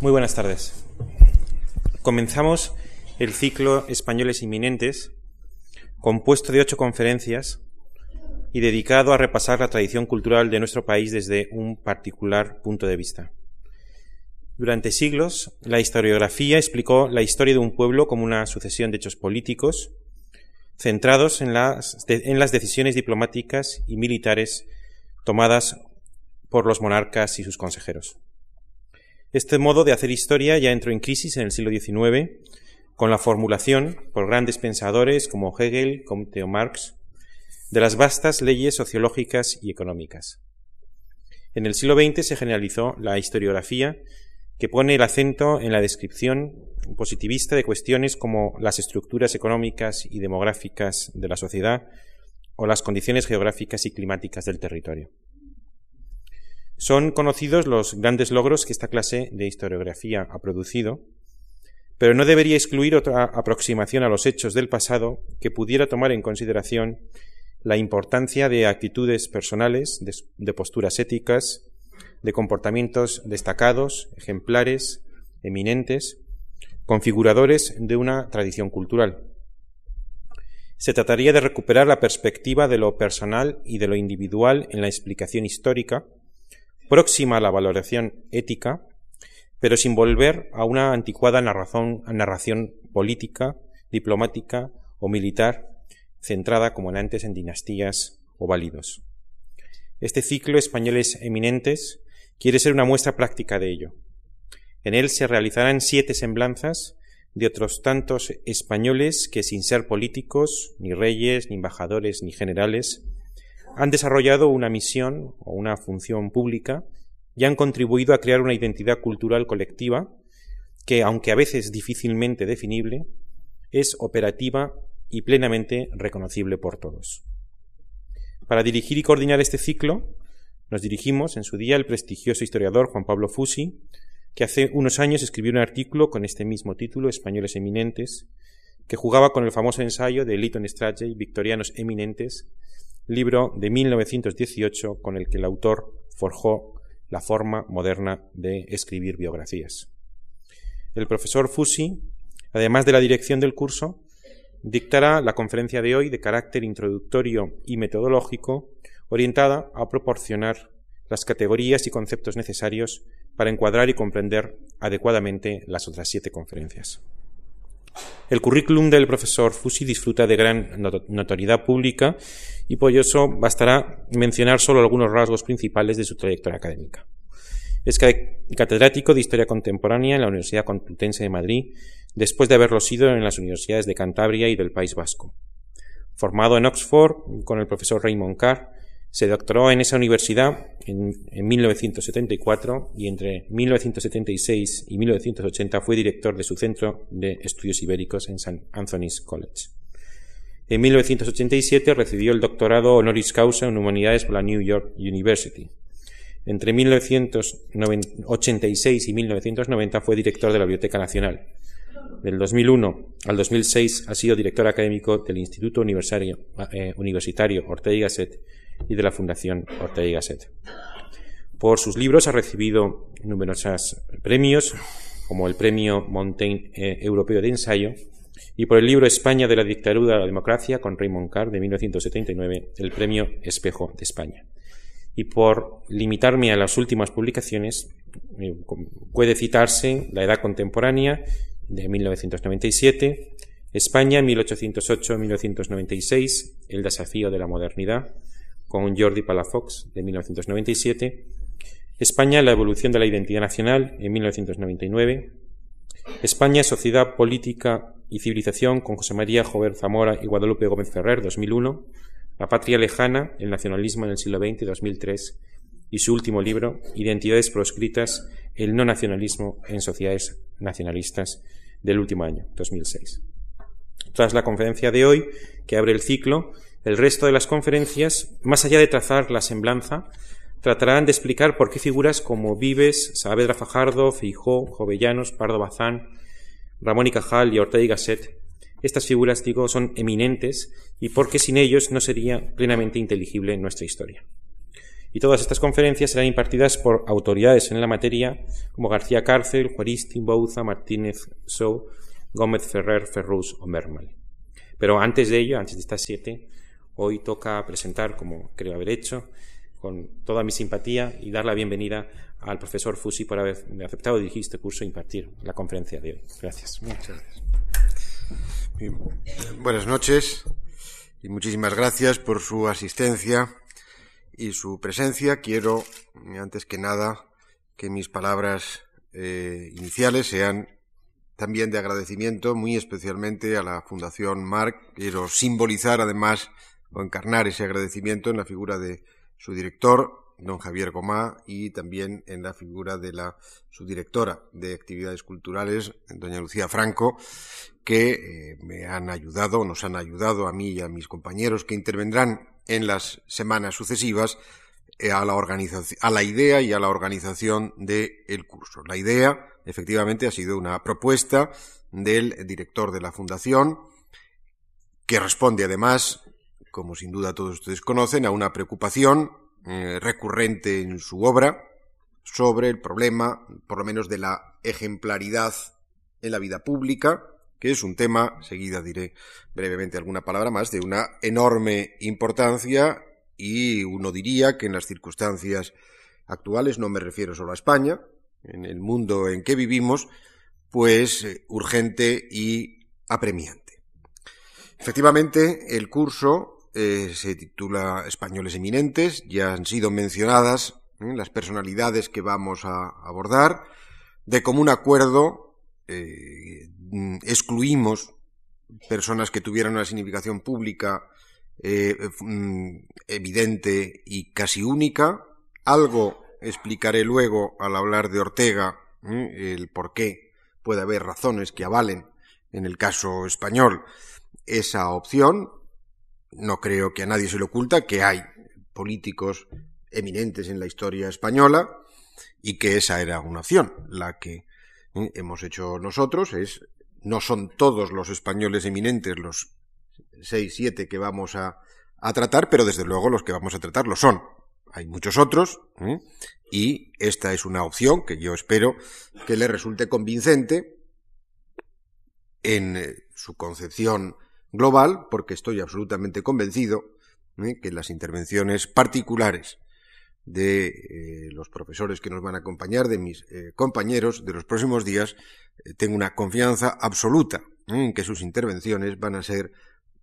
Muy buenas tardes. Comenzamos el ciclo Españoles Inminentes, compuesto de ocho conferencias y dedicado a repasar la tradición cultural de nuestro país desde un particular punto de vista. Durante siglos, la historiografía explicó la historia de un pueblo como una sucesión de hechos políticos centrados en las, en las decisiones diplomáticas y militares tomadas por los monarcas y sus consejeros. Este modo de hacer historia ya entró en crisis en el siglo XIX con la formulación por grandes pensadores como Hegel, Comte o Marx, de las vastas leyes sociológicas y económicas. En el siglo XX se generalizó la historiografía que pone el acento en la descripción positivista de cuestiones como las estructuras económicas y demográficas de la sociedad o las condiciones geográficas y climáticas del territorio. Son conocidos los grandes logros que esta clase de historiografía ha producido, pero no debería excluir otra aproximación a los hechos del pasado que pudiera tomar en consideración la importancia de actitudes personales, de, posturas éticas, de comportamientos destacados, ejemplares, eminentes, configuradores de una tradición cultural. Se trataría de recuperar la perspectiva de lo personal y de lo individual en la explicación histórica, próxima a la valoración ética, pero sin volver a una anticuada narración, política, diplomática o militar, centrada como en antes en dinastías o válidos. Este ciclo Españoles Eminentes quiere ser una muestra práctica de ello. En él se realizarán siete semblanzas de otros tantos españoles que sin ser políticos, ni reyes, ni embajadores, ni generales, han desarrollado una misión o una función pública y han contribuido a crear una identidad cultural colectiva que, aunque a veces difícilmente definible, es operativa y plenamente reconocible por todos. Para dirigir y coordinar este ciclo, nos dirigimos en su día al prestigioso historiador Juan Pablo Fusi, que hace unos años escribió un artículo con este mismo título, Españoles Eminentes, que jugaba con el famoso ensayo de Lytton Strachey, Victorianos Eminentes, libro de 1918 con el que el autor forjó la forma moderna de escribir biografías. El profesor Fusi, además de la dirección del curso, dictará la conferencia de hoy de carácter introductorio y metodológico, orientada a proporcionar las categorías y conceptos necesarios para encuadrar y comprender adecuadamente las otras siete conferencias. El currículum del profesor Fusi disfruta de gran notoriedad pública y por eso bastará mencionar solo algunos rasgos principales de su trayectoria académica. Es catedrático de Historia Contemporánea en la Universidad Complutense de Madrid, después de haberlo sido en las universidades de Cantabria y del País Vasco. Formado en Oxford con el profesor Raymond Carr, se doctoró en esa universidad en, 1974 y entre 1976 y 1980 fue director de su Centro de Estudios Ibéricos en St. Anthony's College. En 1987 recibió el doctorado honoris causa en humanidades por la New York University. Entre 1986 y 1990 fue director de la Biblioteca Nacional. Del 2001 al 2006 ha sido director académico del Instituto Universitario, eh, Universitario Ortega y Gasset y de la Fundación Ortega y Gasset. Por sus libros ha recibido numerosos premios, como el Premio Montaigne eh, Europeo de Ensayo, y por el libro España de la dictadura a la democracia, con Raymond Carr, de 1979, el Premio Espejo de España. Y por limitarme a las últimas publicaciones, eh, puede citarse La Edad Contemporánea, de 1997, España 1808-1996, El desafío de la modernidad, con Jordi Palafox, de 1997, España, la evolución de la identidad nacional, en 1999, España, sociedad, política y civilización, con José María Jover Zamora y Guadalupe Gómez Ferrer, 2001, La patria lejana, el nacionalismo en el siglo XX, 2003, y su último libro, Identidades proscritas, el no nacionalismo en sociedades nacionalistas, del último año, 2006. Tras la conferencia de hoy, que abre el ciclo, el resto de las conferencias, más allá de trazar la semblanza, tratarán de explicar por qué figuras como Vives, Saavedra Fajardo, Feijó, Jovellanos, Pardo Bazán, Ramón y Cajal y Ortega y Gasset, estas figuras, digo, son eminentes y por qué sin ellos no sería plenamente inteligible nuestra historia. Y todas estas conferencias serán impartidas por autoridades en la materia como García Cárcel, Juaristi, Bouza, Martínez, Sou, Gómez Ferrer, Ferrus o Mermal. Pero antes de ello, antes de estas siete, hoy toca presentar, como creo haber hecho, con toda mi simpatía y dar la bienvenida al profesor Fusi por haber aceptado dirigir este curso e impartir la conferencia de hoy. Gracias. Muchas gracias. Buenas noches y muchísimas gracias por su asistencia y su presencia. Quiero, antes que nada, que mis palabras eh, iniciales sean también de agradecimiento, muy especialmente a la Fundación Marc. Quiero simbolizar, además, o encarnar ese agradecimiento en la figura de su director, don Javier Gomá, y también en la figura de la subdirectora de actividades culturales, doña Lucía Franco, que eh, me han ayudado, nos han ayudado a mí y a mis compañeros que intervendrán en las semanas sucesivas eh, a, la a la idea y a la organización del curso. La idea, efectivamente, ha sido una propuesta del director de la Fundación, que responde además, como sin duda todos ustedes conocen, a una preocupación eh, recurrente en su obra sobre el problema, por lo menos de la ejemplaridad en la vida pública, que es un tema, seguida diré brevemente alguna palabra más, de una enorme importancia y uno diría que en las circunstancias actuales, no me refiero solo a España, en el mundo en que vivimos, pues eh, urgente y apremiante. Efectivamente, el curso eh, se titula Españoles Eminentes, ya han sido mencionadas ¿eh? las personalidades que vamos a abordar. De común acuerdo, eh, excluimos personas que tuvieran una significación pública mm, evidente y casi única. Algo explicaré luego al hablar de Ortega, el por qué puede haber razones que avalen, en el caso español, esa opción, no creo que a nadie se le oculta que hay políticos eminentes en la historia española y que esa era una opción. La que eh, hemos hecho nosotros es, no son todos los españoles eminentes los seis, siete que vamos a, tratar, pero desde luego los que vamos a tratar lo son. Hay muchos otros ¿eh? y esta es una opción que yo espero que le resulte convincente en eh, su concepción global, porque estoy absolutamente convencido ¿eh? que las intervenciones particulares de eh, los profesores que nos van a acompañar, de mis eh, compañeros de los próximos días, tengo una confianza absoluta en que sus intervenciones van a ser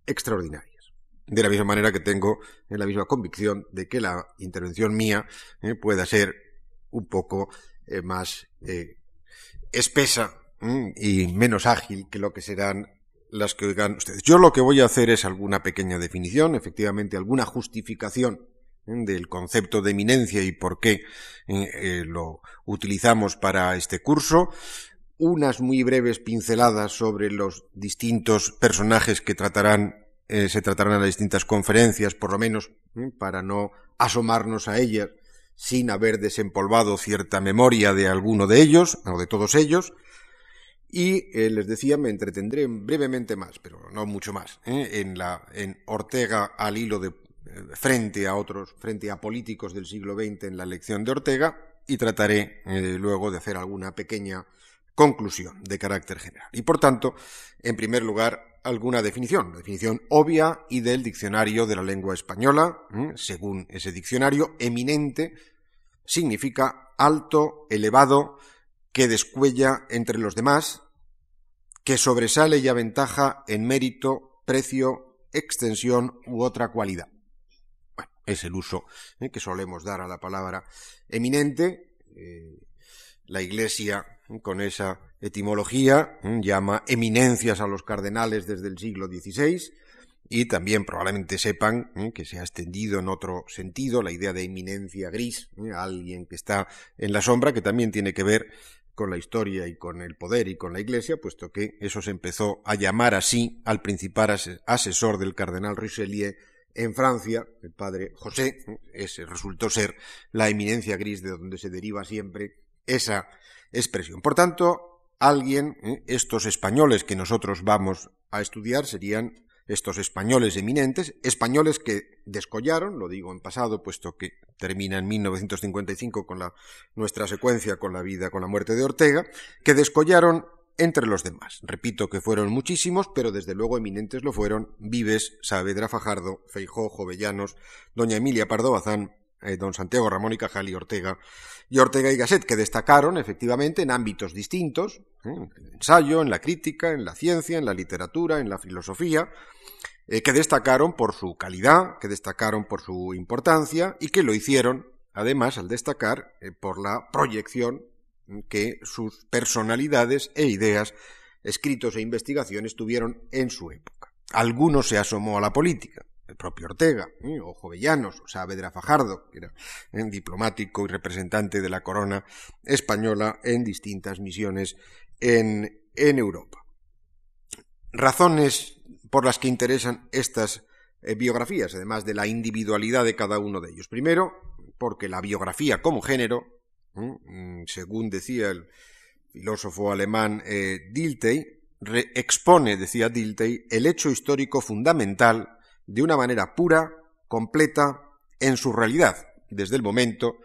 extraordinarias. De la misma manera que tengo en la misma convicción de que la intervención mía pueda ser un poco más espesa y menos ágil que lo que serán las que oigan ustedes. Yo lo que voy a hacer es alguna pequeña definición, efectivamente alguna justificación ¿eh? del concepto de eminencia y por qué eh, eh, lo utilizamos para este curso, unas muy breves pinceladas sobre los distintos personajes que tratarán se tratarán en las distintas conferencias, por lo menos para no asomarnos a ellas sin haber desempolvado cierta memoria de alguno de ellos o de todos ellos, y eh, les decía, me entretendré brevemente más, pero no mucho más, ¿eh? en, la, en Ortega al hilo de eh, frente a otros, frente a políticos del siglo XX en la elección de Ortega, y trataré luego de hacer alguna pequeña conclusión de carácter general. Y por tanto, en primer lugar, alguna definición, definición obvia y del diccionario de la lengua española, según ese diccionario, eminente significa alto, elevado, que descuella entre los demás, que sobresale y aventaja en mérito, precio, extensión u otra cualidad. Es el uso eh, que solemos dar a la palabra eminente. Eh, la Iglesia, eh, con esa etimología, llama eminencias a los cardenales desde el siglo XVI y también probablemente sepan que se ha extendido en otro sentido la idea de eminencia gris, alguien que está en la sombra, que también tiene que ver con la historia y con el poder y con la Iglesia, puesto que eso se empezó a llamar así al principal asesor del cardenal Richelieu en Francia, el padre José, ese resultó ser la eminencia gris de donde se deriva siempre esa expresión. Por tanto, alguien, ¿eh? estos españoles que nosotros vamos a estudiar serían estos españoles eminentes, españoles que descollaron, lo digo en pasado, puesto que termina en 1955 con la, nuestra secuencia con la vida, con la muerte de Ortega, que descollaron entre los demás. Repito que fueron muchísimos, pero desde luego eminentes lo fueron Vives, Saavedra Fajardo, Feijó, Jovellanos, doña Emilia Pardo Bazán, eh, don Santiago Ramón y Cajal y Ortega, y Gasset, que destacaron efectivamente en ámbitos distintos, ¿eh? en el ensayo, en la crítica, en la ciencia, en la literatura, en la filosofía, eh, que destacaron por su calidad, que destacaron por su importancia y que lo hicieron, además, al destacar, por la proyección que sus personalidades e ideas, escritos e investigaciones tuvieron en su época. Algunos se asomó a la política, el propio Ortega, ¿eh? o Jovellanos, o Saavedra Fajardo, que era ¿eh? diplomático y representante de la corona española en distintas misiones en, Europa. Razones por las que interesan estas eh, biografías, además de la individualidad de cada uno de ellos. Primero, porque la biografía como género, mm, según decía el filósofo alemán Dilthey, expone, decía Dilthey, el hecho histórico fundamental de una manera pura, completa, en su realidad, desde el momento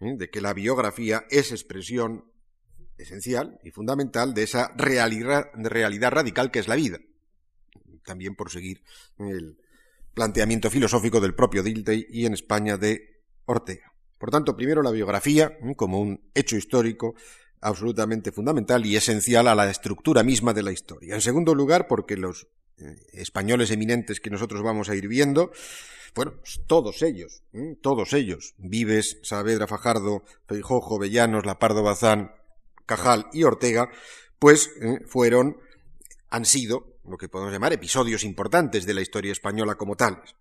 ¿eh? de que la biografía es expresión esencial y fundamental de esa realidad, realidad radical que es la vida. También por seguir el planteamiento filosófico del propio Dilthey y en España de Ortega. Por tanto, primero la biografía ¿eh? como un hecho histórico absolutamente fundamental y esencial a la estructura misma de la historia. En segundo lugar, porque los españoles eminentes que nosotros vamos a ir viendo, bueno, pues todos ellos, todos ellos, Vives, Saavedra Fajardo, Feijóo, Vellanos, Lapardo Bazán, Cajal y Ortega, pues eh, fueron, han sido lo que podemos llamar episodios importantes de la historia española como tales.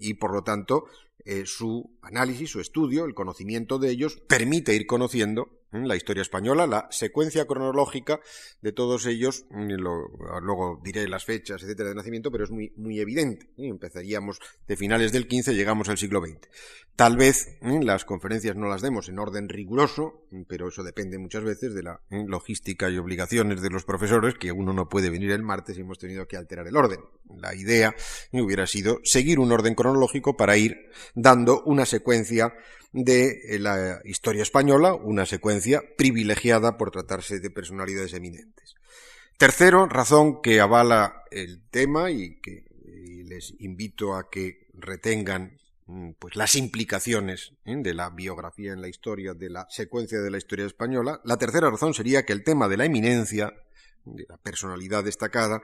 Y por lo tanto, eh, su análisis, su estudio, el conocimiento de ellos, permite ir conociendo la historia española, la secuencia cronológica de todos ellos, luego diré las fechas, etcétera, de nacimiento, pero es muy, muy evidente. Empezaríamos de finales del XV, llegamos al siglo XX. Tal vez las conferencias no las demos en orden riguroso, pero eso depende muchas veces de la logística y obligaciones de los profesores, que uno no puede venir el martes y hemos tenido que alterar el orden. La idea hubiera sido seguir un orden cronológico para ir dando una secuencia de eh, la historia española, una secuencia privilegiada por tratarse de personalidades eminentes. Tercero, razón que avala el tema y que les invito a que retengan mm, pues las implicaciones ¿eh? de la biografía en la historia, de la secuencia de la historia española. La tercera razón sería que el tema de la eminencia, de la personalidad destacada,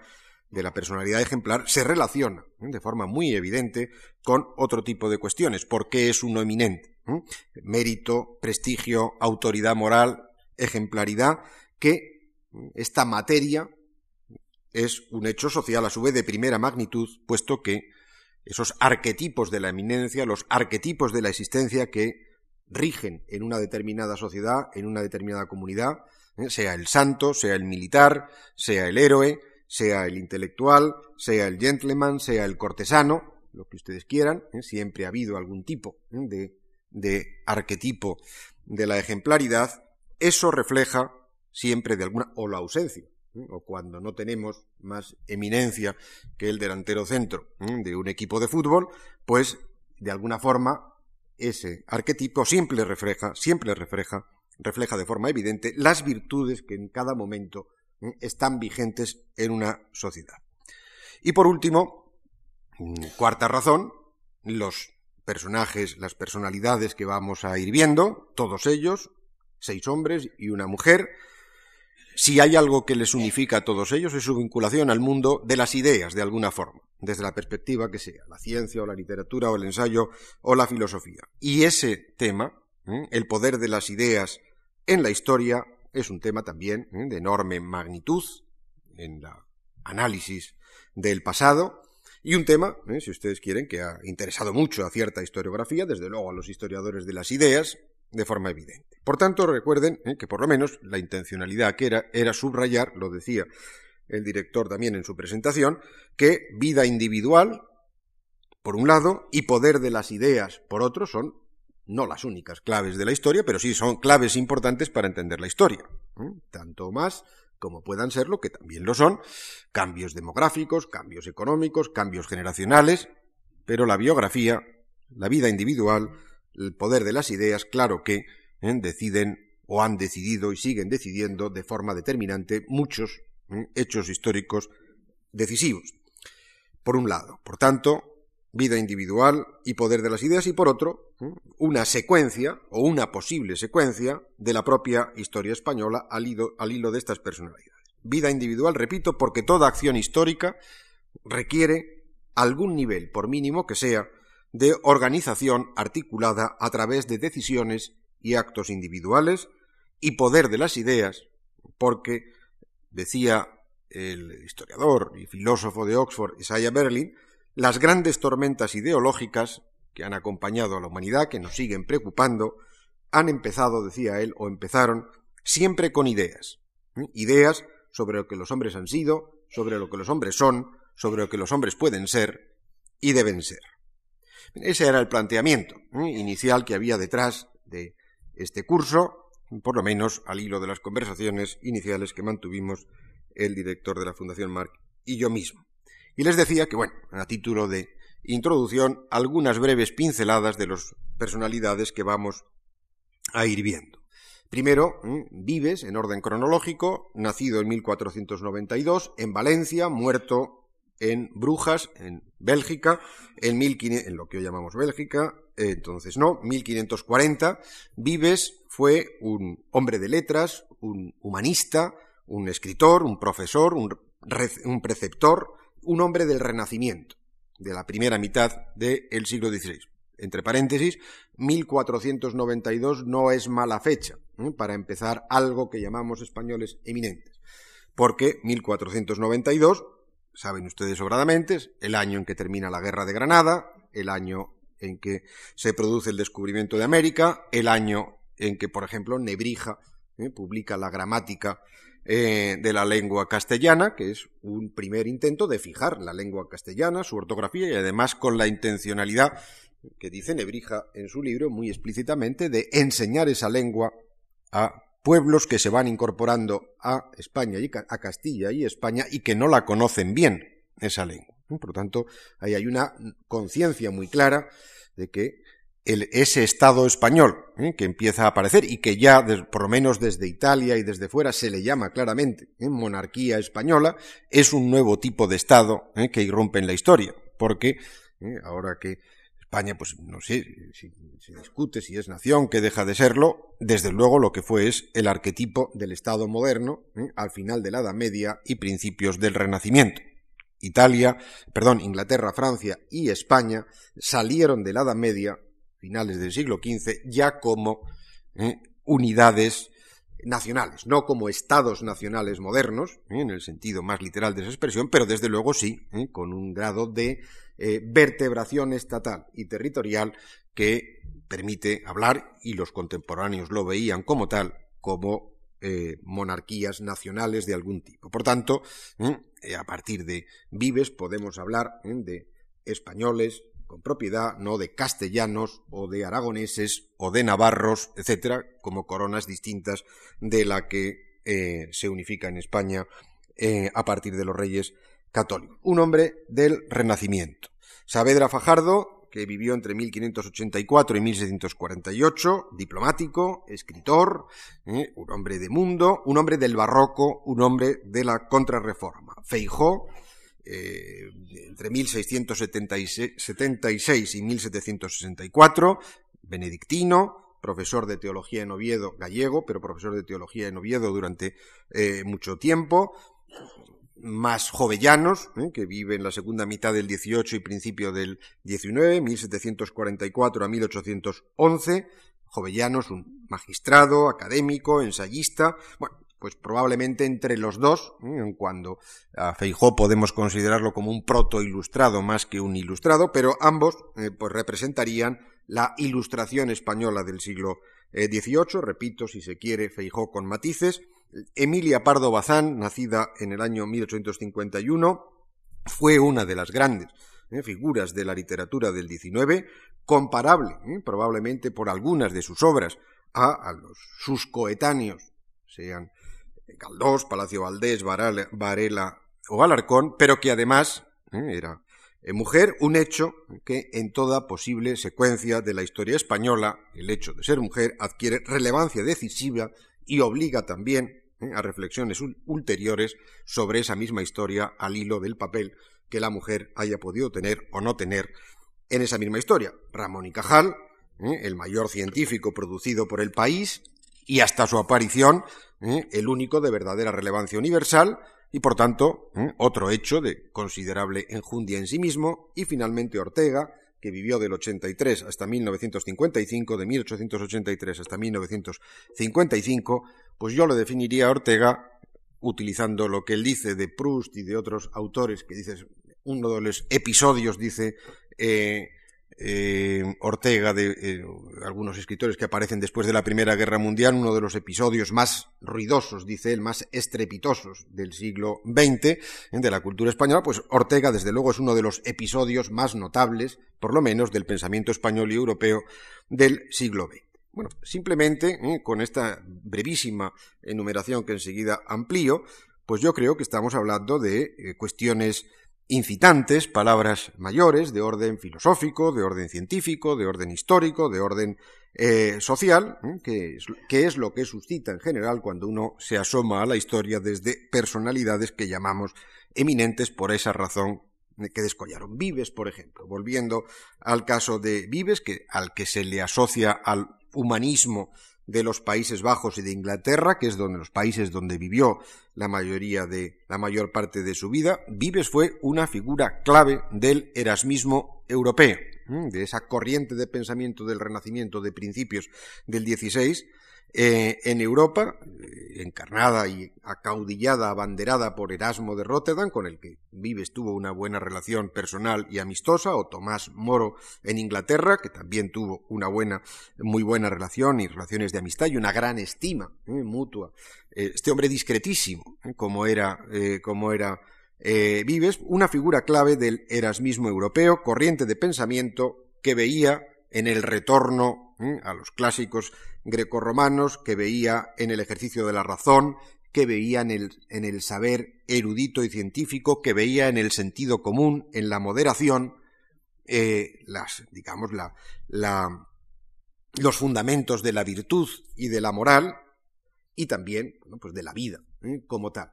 de la personalidad ejemplar se relaciona ¿eh? de forma muy evidente con otro tipo de cuestiones. ¿Por qué es uno eminente? ¿Eh? Mérito, prestigio, autoridad moral, ejemplaridad, que esta materia es un hecho social a su vez de primera magnitud, puesto que esos arquetipos de la eminencia, los arquetipos de la existencia que rigen en una determinada sociedad, en una determinada comunidad, ¿eh? sea el santo, sea el militar, sea el héroe, sea el intelectual, sea el gentleman, sea el cortesano, lo que ustedes quieran, ¿eh? siempre ha habido algún tipo ¿eh? de, arquetipo de la ejemplaridad, eso refleja siempre de alguna, o la ausencia, ¿eh? o cuando no tenemos más eminencia que el delantero centro de un equipo de fútbol, pues de alguna forma ese arquetipo siempre refleja, siempre refleja, refleja de forma evidente las virtudes que en cada momento están vigentes en una sociedad. Y por último, cuarta razón, los personajes, las personalidades que vamos a ir viendo, todos ellos, seis hombres y una mujer, si hay algo que les unifica a todos ellos es su vinculación al mundo de las ideas, de alguna forma, desde la perspectiva que sea, la ciencia o la literatura o el ensayo o la filosofía. Y ese tema, el poder de las ideas en la historia, es un tema también ¿eh? de enorme magnitud en el análisis del pasado y un tema, ¿eh? si ustedes quieren, que ha interesado mucho a cierta historiografía, desde luego a los historiadores de las ideas, de forma evidente. Por tanto, recuerden ¿eh? que por lo menos la intencionalidad que era era subrayar, lo decía el director también en su presentación, que vida individual, por un lado, y poder de las ideas, por otro, son no las únicas claves de la historia, pero sí son claves importantes para entender la historia. Tanto más como puedan serlo, que también lo son, cambios demográficos, cambios económicos, cambios generacionales, pero la biografía, la vida individual, el poder de las ideas, claro que ¿eh? deciden o han decidido y siguen decidiendo de forma determinante muchos hechos históricos decisivos. Por un lado, por tanto, vida individual y poder de las ideas, y por otro, una secuencia o una posible secuencia de la propia historia española al hilo, al hilo de estas personalidades. Vida individual, repito, porque toda acción histórica requiere algún nivel, por mínimo que sea, de organización articulada a través de decisiones y actos individuales y poder de las ideas, porque, decía el historiador y filósofo de Oxford Isaiah Berlin, las grandes tormentas ideológicas que han acompañado a la humanidad, que nos siguen preocupando, han empezado, decía él, o empezaron siempre con ideas. Ideas sobre lo que los hombres han sido, sobre lo que los hombres son, sobre lo que los hombres pueden ser y deben ser. Ese era el planteamiento inicial que había detrás de este curso, por lo menos al hilo de las conversaciones iniciales que mantuvimos el director de la Fundación Marc y yo mismo. Y les decía que, bueno, a título de introducción, algunas breves pinceladas de las personalidades que vamos a ir viendo. Primero, Vives, en orden cronológico, nacido en 1492 en Valencia, muerto en Brujas, en Bélgica, en, en lo que hoy llamamos Bélgica, entonces no, 1540. Vives fue un hombre de letras, un humanista, un escritor, un profesor, un preceptor, un hombre del Renacimiento, de la primera mitad del siglo XVI. Entre paréntesis, 1492 no es mala fecha ¿eh? para empezar algo que llamamos españoles eminentes, porque 1492 saben ustedes sobradamente, es el año en que termina la Guerra de Granada, el año en que se produce el descubrimiento de América, el año en que, por ejemplo, Nebrija eh, publica la gramática eh, de la lengua castellana, que es un primer intento de fijar la lengua castellana, su ortografía y además con la intencionalidad que dice Nebrija en su libro muy explícitamente de enseñar esa lengua a pueblos que se van incorporando a España y a Castilla y España y que no la conocen bien esa lengua. Por lo tanto, ahí hay una conciencia muy clara de que ese Estado español ¿eh? que empieza a aparecer y que ya, por lo menos desde Italia y desde fuera, se le llama claramente ¿eh? monarquía española, es un nuevo tipo de Estado ¿eh? que irrumpe en la historia, porque ahora que España, pues no sé, si se discute si es nación, que deja de serlo, desde luego lo que fue es el arquetipo del Estado moderno ¿eh? al final de la Edad Media y principios del Renacimiento. Italia, perdón, Inglaterra, Francia y España salieron de la Edad Media, finales del siglo XV, ya como ¿eh? unidades nacionales, no como estados nacionales modernos, ¿eh? en el sentido más literal de esa expresión, pero desde luego sí, con un grado de eh, vertebración estatal y territorial que permite hablar, y los contemporáneos lo veían como tal, como eh, monarquías nacionales de algún tipo. Por tanto, eh, a partir de Vives podemos hablar de españoles con propiedad, no de castellanos o de aragoneses o de navarros, etcétera, como coronas distintas de la que se unifica en España a partir de los reyes católico, un hombre del Renacimiento. Saavedra Fajardo, que vivió entre 1584 y 1648, diplomático, escritor, ¿eh? un hombre de mundo, un hombre del barroco, un hombre de la contrarreforma. Feijó, eh, entre 1676 y 1764, benedictino, profesor de teología en Oviedo, gallego, pero profesor de teología en Oviedo durante eh, mucho tiempo, más jovellanos, ¿eh? que viven la segunda mitad del 18 y principio del 19, 1744 a 1811, jovellanos, un magistrado, académico, ensayista, bueno, pues probablemente entre los dos, ¿eh? en cuando a Feijó podemos considerarlo como un proto ilustrado más que un ilustrado, pero ambos eh, pues representarían la ilustración española del siglo XVIII, repito, si se quiere, Feijó con matices, Emilia Pardo Bazán, nacida en el año 1851, fue una de las grandes eh, figuras de la literatura del XIX, comparable eh, probablemente por algunas de sus obras a, los, sus coetáneos, sean Galdós, Palacio Valdés, Varela o Alarcón, pero que además era mujer, un hecho que en toda posible secuencia de la historia española, el hecho de ser mujer adquiere relevancia decisiva y obliga también a reflexiones ulteriores sobre esa misma historia al hilo del papel que la mujer haya podido tener o no tener en esa misma historia. Ramón y Cajal, ¿eh? el mayor científico producido por el país y hasta su aparición, ¿eh? el único de verdadera relevancia universal y por tanto ¿eh? otro hecho de considerable enjundia en sí mismo y finalmente Ortega, que vivió del 83 hasta 1955, de 1883 hasta 1955, pues yo lo definiría a Ortega utilizando lo que él dice de Proust y de otros autores, que dice, uno de los episodios, dice eh, eh, Ortega, de eh, algunos escritores que aparecen después de la Primera Guerra Mundial, uno de los episodios más ruidosos, dice él, más estrepitosos del siglo XX, de la cultura española, pues Ortega, desde luego, es uno de los episodios más notables, por lo menos, del pensamiento español y europeo del siglo XX. Bueno, simplemente ¿eh? con esta brevísima enumeración que enseguida amplío, pues yo creo que estamos hablando de cuestiones incitantes, palabras mayores de orden filosófico, de orden científico, de orden histórico, de orden eh, social, que, es, lo que suscita en general cuando uno se asoma a la historia desde personalidades que llamamos eminentes por esa razón que descollaron. Vives, por ejemplo, volviendo al caso de Vives, que, al que se le asocia al humanismo de los Países Bajos y de Inglaterra, que es donde los países donde vivió la mayoría de la mayor parte de su vida, Vives fue una figura clave del erasmismo europeo, de esa corriente de pensamiento del Renacimiento de principios del XVI eh, en Europa, eh, encarnada y acaudillada, abanderada por Erasmo de Rotterdam, con el que Vives tuvo una buena relación personal y amistosa, o Tomás Moro en Inglaterra, que también tuvo una buena, muy buena relación y relaciones de amistad y una gran estima eh, mutua. este hombre discretísimo, como era, como era Vives, una figura clave del erasmismo europeo, corriente de pensamiento que veía en el retorno a los clásicos grecorromanos, que veía en el ejercicio de la razón, que veía en el, en el saber erudito y científico, que veía en el sentido común, en la moderación, eh, las, digamos, la, la, los fundamentos de la virtud y de la moral, y también pues de la vida ¿eh? como tal.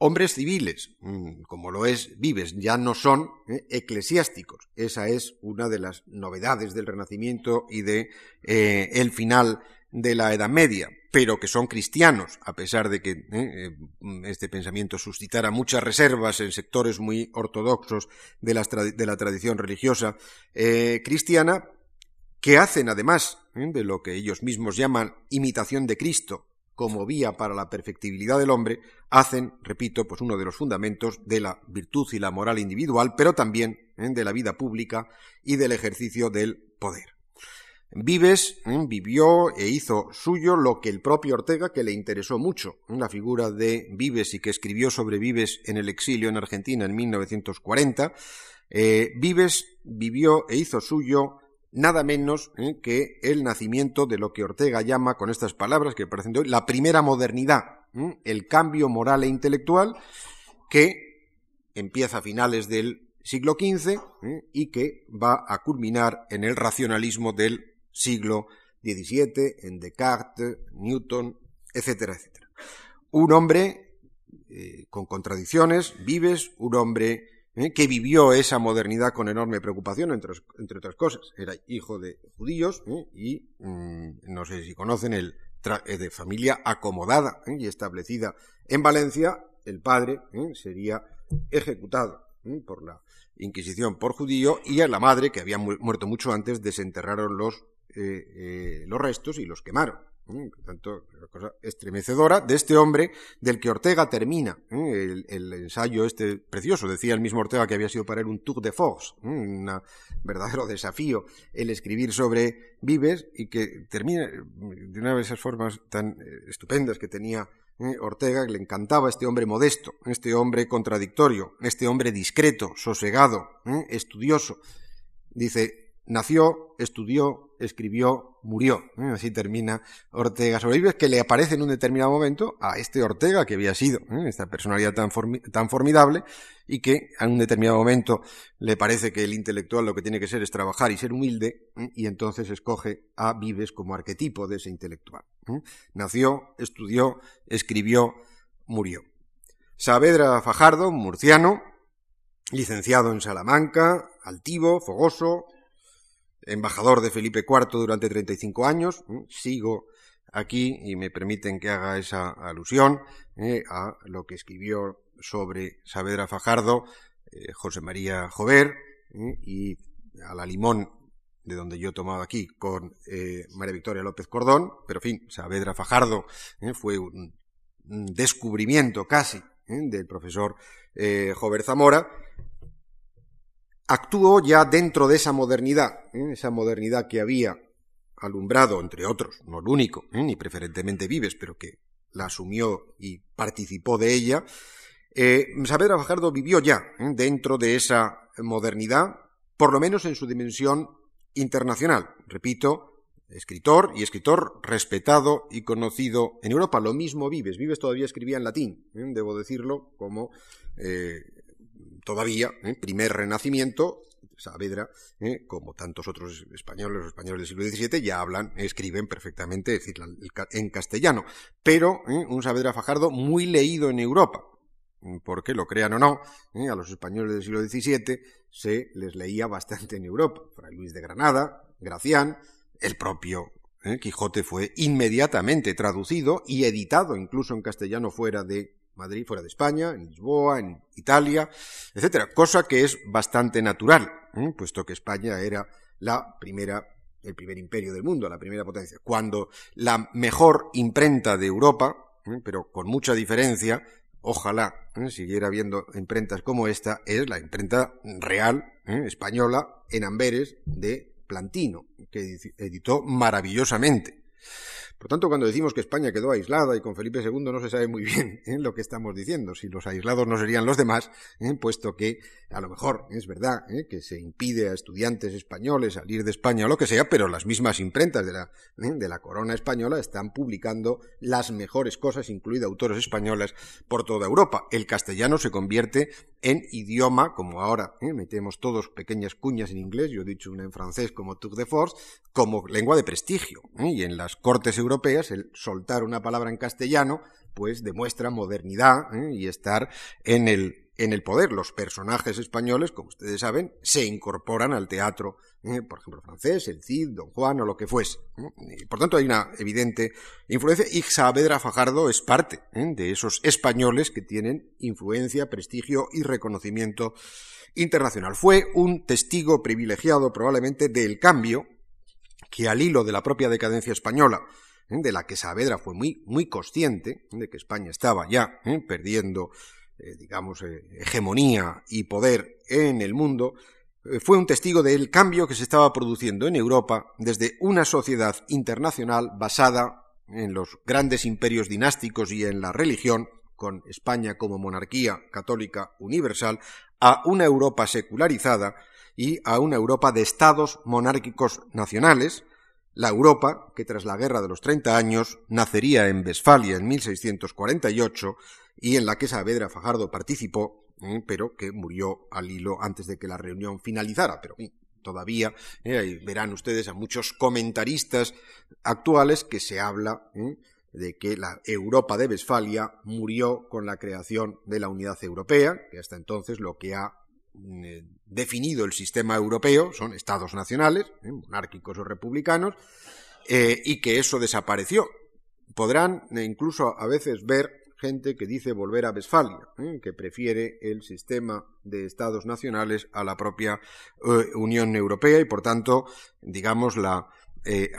Hombres civiles, mm, como lo es Vives, ya no son eh, eclesiásticos. Esa es una de las novedades del Renacimiento y de eh, el final de la Edad Media, pero que son cristianos, a pesar de que eh, este pensamiento suscitara muchas reservas en sectores muy ortodoxos de la tradición religiosa cristiana, que hacen además de lo que ellos mismos llaman imitación de Cristo, como vía para la perfectibilidad del hombre, hacen, repito, pues uno de los fundamentos de la virtud y la moral individual, pero también ¿eh? de la vida pública y del ejercicio del poder. Vives ¿eh? vivió e hizo suyo lo que el propio Ortega, que le interesó mucho, la figura de Vives y que escribió sobre Vives en el exilio en Argentina en 1940. Eh, Vives vivió e hizo suyo nada menos ¿eh? que el nacimiento de lo que Ortega llama, con estas palabras que parecen hoy, la primera modernidad, ¿eh? el cambio moral e intelectual que empieza a finales del siglo XV ¿eh? y que va a culminar en el racionalismo del siglo XVII, en Descartes, Newton, etcétera, etcétera. Un hombre con contradicciones, vives, un hombre ¿eh? que vivió esa modernidad con enorme preocupación, entre, otras cosas. Era hijo de judíos ¿eh? y mm, no sé si conocen el eh, de familia acomodada y establecida en Valencia. El padre sería ejecutado por la Inquisición por judío y a la madre, que había muerto mucho antes, desenterraron los, los restos y los quemaron. Mm, por tanto, una cosa estremecedora de este hombre del que Ortega termina ¿eh? el, ensayo este precioso. Decía el mismo Ortega que había sido para él un tour de force, ¿eh? un verdadero desafío el escribir sobre Vives y que termina de una de esas formas tan eh, estupendas que tenía Ortega, que le encantaba este hombre modesto, este hombre contradictorio, este hombre discreto, sosegado, estudioso. Dice, nació, estudió, escribió, murió. ¿eh? Así termina Ortega sobre Vives, que le aparece en un determinado momento a este Ortega, que había sido ¿eh? esta personalidad tan, tan formidable, y que en un determinado momento le parece que el intelectual lo que tiene que ser es trabajar y ser humilde, ¿eh? y entonces escoge a Vives como arquetipo de ese intelectual. Nació, estudió, escribió, murió. Saavedra Fajardo, murciano, licenciado en Salamanca, altivo, fogoso, embajador de Felipe IV durante 35 años. Sigo aquí y me permiten que haga esa alusión eh, a lo que escribió sobre Saavedra Fajardo eh, José María Jover eh, y a la limón de donde yo he tomado aquí con María Victoria López Cordón, pero fin, Saavedra Fajardo fue un, descubrimiento casi del profesor Jover Zamora, actuó ya dentro de esa modernidad, ¿eh? esa modernidad que había alumbrado, entre otros, no el único, ¿eh? ni preferentemente Vives, pero que la asumió y participó de ella, eh, Saavedra vivió ya ¿eh? dentro de esa modernidad, por lo menos en su dimensión internacional. Repito, escritor y escritor respetado y conocido en Europa. Lo mismo Vives. Vives todavía escribía en latín, debo decirlo, como todavía, ¿eh? primer renacimiento, Saavedra, ¿eh? como tantos otros españoles, los españoles del siglo XVII, ya hablan, escriben perfectamente, es decir, en castellano. Pero ¿eh? un Saavedra Fajardo muy leído en Europa, porque lo crean o no, a los españoles del siglo XVII se les leía bastante en Europa. Fray Luis de Granada, Gracián, el propio Quijote fue inmediatamente traducido y editado incluso en castellano fuera de Madrid fuera de España, en Lisboa, en Italia, etcétera, cosa que es bastante natural, puesto que España era la primera el primer imperio del mundo, la primera potencia. Cuando la mejor imprenta de Europa, pero con mucha diferencia, ojalá siguiera habiendo imprentas como esta, es la imprenta real española en Amberes de Plantino, que editó maravillosamente. Por tanto, cuando decimos que España quedó aislada y con Felipe II no se sabe muy bien ¿eh? lo que estamos diciendo, si los aislados no serían los demás, ¿eh? puesto que a lo mejor es verdad ¿eh? que se impide a estudiantes españoles salir de España o lo que sea, pero las mismas imprentas de la, de la corona española están publicando las mejores cosas, incluidas autores españoles, por toda Europa. El castellano se convierte en idioma, como ahora metemos todos pequeñas cuñas en inglés, yo he dicho una en francés como Tour de Force, como lengua de prestigio. Y en las cortes europeas, el soltar una palabra en castellano, pues demuestra modernidad ¿eh? y estar en el, en el poder. Los personajes españoles, como ustedes saben, se incorporan al teatro, ¿eh? por ejemplo, francés, el Cid, Don Juan o lo que fuese. ¿eh? por tanto, hay una evidente influencia y Saavedra Fajardo es parte de esos españoles que tienen influencia, prestigio y reconocimiento internacional. Fue un testigo privilegiado probablemente del cambio que al hilo de la propia decadencia española ¿eh? De la que Saavedra fue muy, muy consciente, de que España estaba ya ¿eh? perdiendo, eh, digamos, hegemonía y poder en el mundo, fue un testigo del cambio que se estaba produciendo en Europa desde una sociedad internacional basada en los grandes imperios dinásticos y en la religión, con España como monarquía católica universal, a una Europa secularizada y a una Europa de estados monárquicos nacionales, la Europa, que tras la Guerra de los Treinta Años nacería en Westfalia en 1648 y en la que Saavedra Fajardo participó, ¿eh? pero que murió al hilo antes de que la reunión finalizara. Pero todavía ¿eh? verán ustedes a muchos comentaristas actuales que se habla ¿eh? de que la Europa de Westfalia murió con la creación de la Unidad Europea, que hasta entonces lo que ha definido el sistema europeo, son estados nacionales, eh, monárquicos o republicanos, eh, y que eso desapareció. Podrán incluso a veces ver gente que dice volver a Westfalia, que prefiere el sistema de estados nacionales a la propia Unión Europea y, por tanto, digamos, la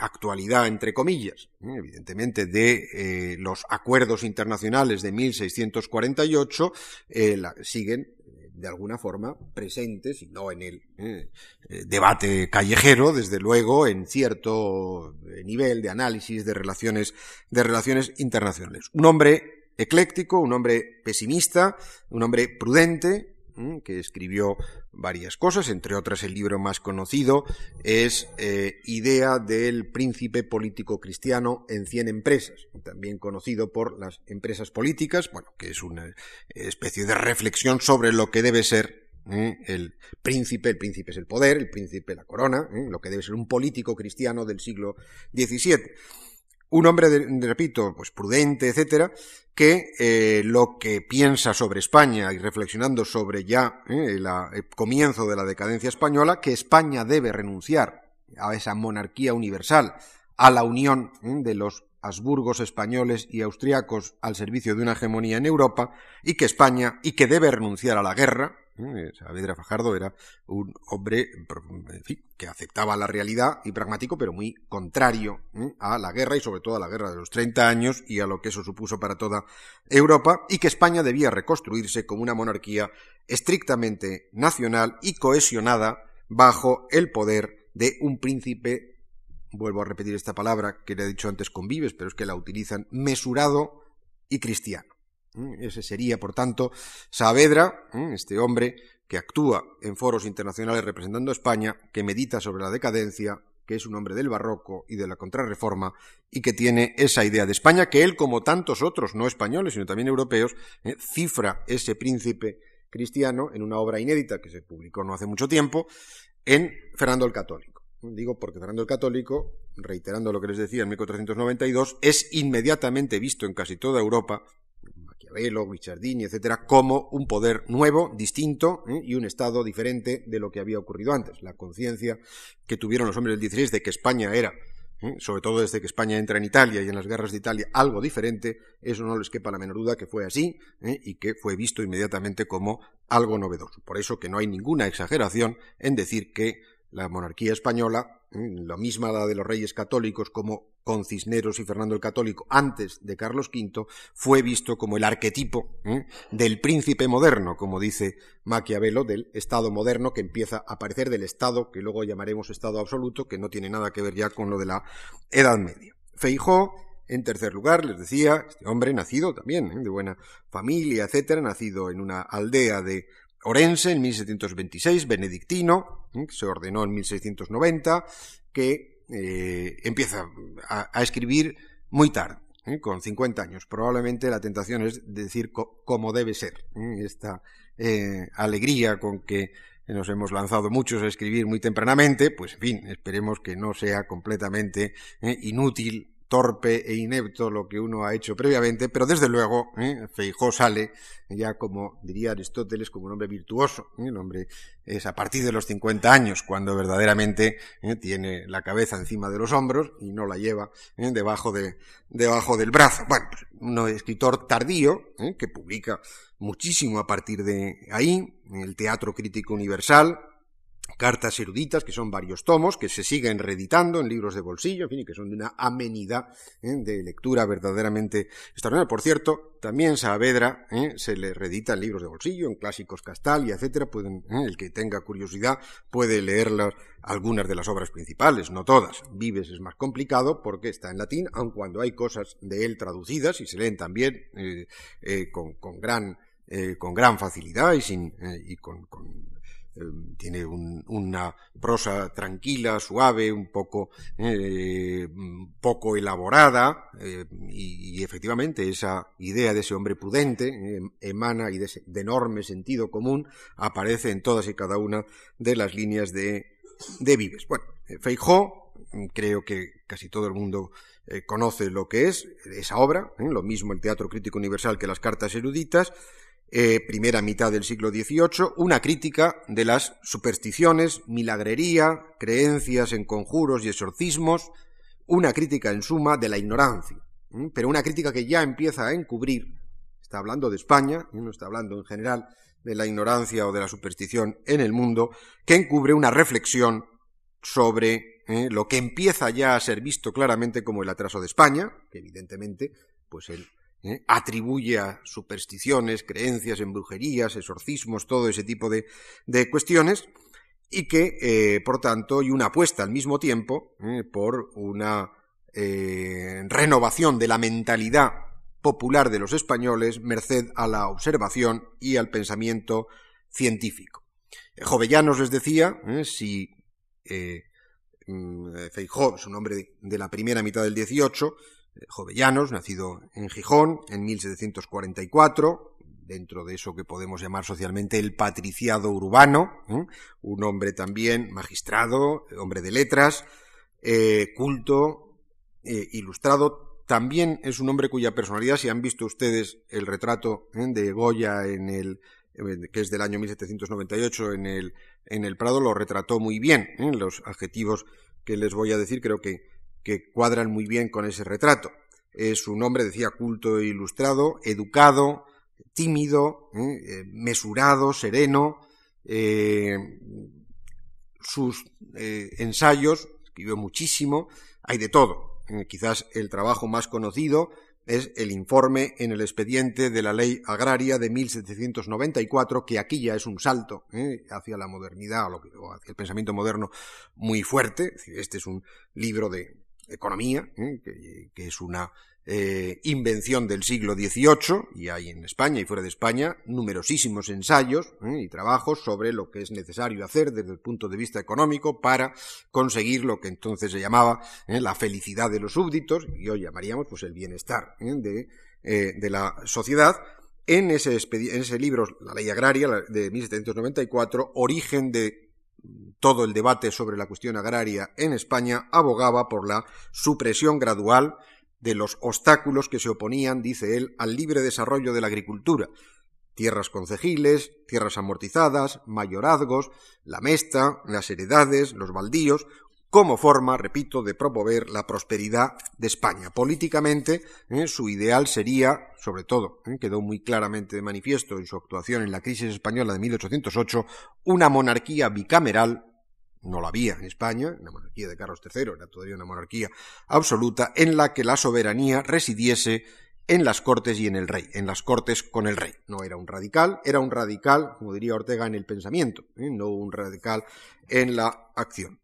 actualidad, entre comillas, evidentemente, de los acuerdos internacionales de 1648, siguen de alguna forma presentes, y no en el eh, eh, debate callejero, desde luego, en cierto eh, nivel de análisis de relaciones, de relaciones internacionales. Un hombre ecléctico, un hombre pesimista, un hombre prudente, que escribió varias cosas, entre otras el libro más conocido es eh, Idea del príncipe político cristiano en 100 empresas, también conocido por las empresas políticas, bueno, que es una especie de reflexión sobre lo que debe ser el príncipe, el príncipe es el poder, el príncipe la corona, lo que debe ser un político cristiano del siglo XVII un hombre, repito, pues prudente, etcétera, que eh, lo que piensa sobre España y reflexionando sobre ya eh, el comienzo de la decadencia española, que España debe renunciar a esa monarquía universal, a la unión eh, de los Habsburgos españoles y austriacos al servicio de una hegemonía en Europa, y que España, y que debe renunciar a la guerra, ¿eh? Saavedra Fajardo era un hombre que aceptaba la realidad y pragmático, pero muy contrario ¿eh? a la guerra y sobre todo a la guerra de los 30 años y a lo que eso supuso para toda Europa, y que España debía reconstruirse como una monarquía estrictamente nacional y cohesionada bajo el poder de un príncipe, vuelvo a repetir esta palabra que le he dicho antes con Vives, pero es que la utilizan, mesurado y cristiano. Ese sería, por tanto, Saavedra, este hombre que actúa en foros internacionales representando a España, que medita sobre la decadencia, que es un hombre del barroco y de la contrarreforma, y que tiene esa idea de España, que él, como tantos otros, no españoles, sino también europeos, ¿eh? cifra ese príncipe cristiano en una obra inédita que se publicó no hace mucho tiempo, en Fernando el Católico. Digo porque Fernando el Católico, reiterando lo que les decía en 1492, es inmediatamente visto en casi toda Europa Maquiavelo, Guicciardini, etcétera, como un poder nuevo, distinto ¿eh? y un Estado diferente de lo que había ocurrido antes. La conciencia que tuvieron los hombres del 16 de que España era, ¿eh? sobre todo desde que España entra en Italia y en las guerras de Italia, algo diferente, eso no les quepa la menor duda que fue así ¿eh? y que fue visto inmediatamente como algo novedoso. Por eso que no hay ninguna exageración en decir que la monarquía española la misma la de los reyes católicos como con Cisneros y Fernando el Católico antes de Carlos V, fue visto como el arquetipo ¿eh? del príncipe moderno, como dice Maquiavelo, del Estado moderno que empieza a aparecer del Estado que luego llamaremos Estado absoluto, que no tiene nada que ver ya con lo de la Edad Media. Feijó, en tercer lugar, les decía, este hombre nacido también, ¿eh? de buena familia, etcétera, nacido en una aldea de Orense en 1726, benedictino, ¿eh? que se ordenó en 1690, que eh, empieza a, escribir muy tarde, ¿eh? con 50 años. Probablemente la tentación es decir cómo debe ser. Esta alegría con que nos hemos lanzado muchos a escribir muy tempranamente, pues en fin, esperemos que no sea completamente inútil torpe e inepto lo que uno ha hecho previamente, pero desde luego ¿eh? Feijó sale ya como diría Aristóteles como un hombre virtuoso, ¿eh? el hombre es a partir de los 50 años cuando verdaderamente ¿eh? tiene la cabeza encima de los hombros y no la lleva ¿eh? debajo, de, debajo del brazo. Bueno, pues, un escritor tardío que publica muchísimo a partir de ahí, el Teatro Crítico Universal, cartas eruditas, que son varios tomos, que se siguen reeditando en libros de bolsillo, en fin, y que son de una amenidad ¿eh? de lectura verdaderamente extraordinaria. Por cierto, también Saavedra ¿eh? se le reedita en libros de bolsillo, en clásicos Castalia, etcétera. Pueden, ¿eh? el que tenga curiosidad puede leer algunas de las obras principales, no todas. Vives es más complicado porque está en latín, aun cuando hay cosas de él traducidas y se leen también con, gran facilidad y sin con tiene una prosa tranquila, suave, un poco, eh, poco elaborada, eh, y, efectivamente esa idea de ese hombre prudente emana y de, de, enorme sentido común aparece en todas y cada una de las líneas de, de Vives. Bueno, Feijó, creo que casi todo el mundo conoce lo que es esa obra, lo mismo el Teatro Crítico Universal que las cartas eruditas, eh, primera mitad del siglo XVIII, una crítica de las supersticiones, milagrería, creencias en conjuros y exorcismos, una crítica en suma de la ignorancia, pero una crítica que ya empieza a encubrir, está hablando de España, no está hablando en general de la ignorancia o de la superstición en el mundo, que encubre una reflexión sobre ¿eh? lo que empieza ya a ser visto claramente como el atraso de España, que evidentemente, pues el ¿eh? atribuye a supersticiones, creencias en brujerías, exorcismos, todo ese tipo de, cuestiones, y que, eh, por tanto, y una apuesta al mismo tiempo ¿eh? por una renovación de la mentalidad popular de los españoles, merced a la observación y al pensamiento científico. Jovellanos les decía, si mm, Feijó, su nombre de la primera mitad del 18, Jovellanos, nacido en Gijón en 1744, dentro de eso que podemos llamar socialmente el patriciado urbano, un hombre también magistrado, hombre de letras, eh, culto, eh, ilustrado. También es un hombre cuya personalidad, si han visto ustedes el retrato ¿eh? de Goya en el que es del año 1798 en el, en el Prado, lo retrató muy bien. Los adjetivos que les voy a decir creo que, que cuadran muy bien con ese retrato. Es un hombre, decía, culto e ilustrado, educado, tímido, ¿eh? Eh, mesurado, sereno. Eh, sus ensayos, escribió muchísimo, hay de todo. quizás el trabajo más conocido es el informe en el expediente de la ley agraria de 1794, que aquí ya es un salto hacia la modernidad o, hacia el pensamiento moderno muy fuerte. Este es un libro de economía, que, es una eh, invención del siglo XVIII, y hay en España y fuera de España numerosísimos ensayos ¿eh? y trabajos sobre lo que es necesario hacer desde el punto de vista económico para conseguir lo que entonces se llamaba ¿eh? la felicidad de los súbditos, y hoy llamaríamos pues el bienestar de, de, la sociedad. En ese, en ese libro, La Ley Agraria de 1794, origen de todo el debate sobre la cuestión agraria en España, abogaba por la supresión gradual de los obstáculos que se oponían, dice él, al libre desarrollo de la agricultura. Tierras concejiles, tierras amortizadas, mayorazgos, la mesta, las heredades, los baldíos, como forma, repito, de promover la prosperidad de España. Políticamente, eh, su ideal sería, sobre todo, eh, quedó muy claramente de manifiesto en su actuación en la crisis española de 1808, una monarquía bicameral no la había en España, la monarquía de Carlos III era todavía una monarquía absoluta, en la que la soberanía residiese en las cortes y en el rey, en las cortes con el rey. No era un radical, era un radical, como diría Ortega, en el pensamiento, ¿eh? no un radical en la acción.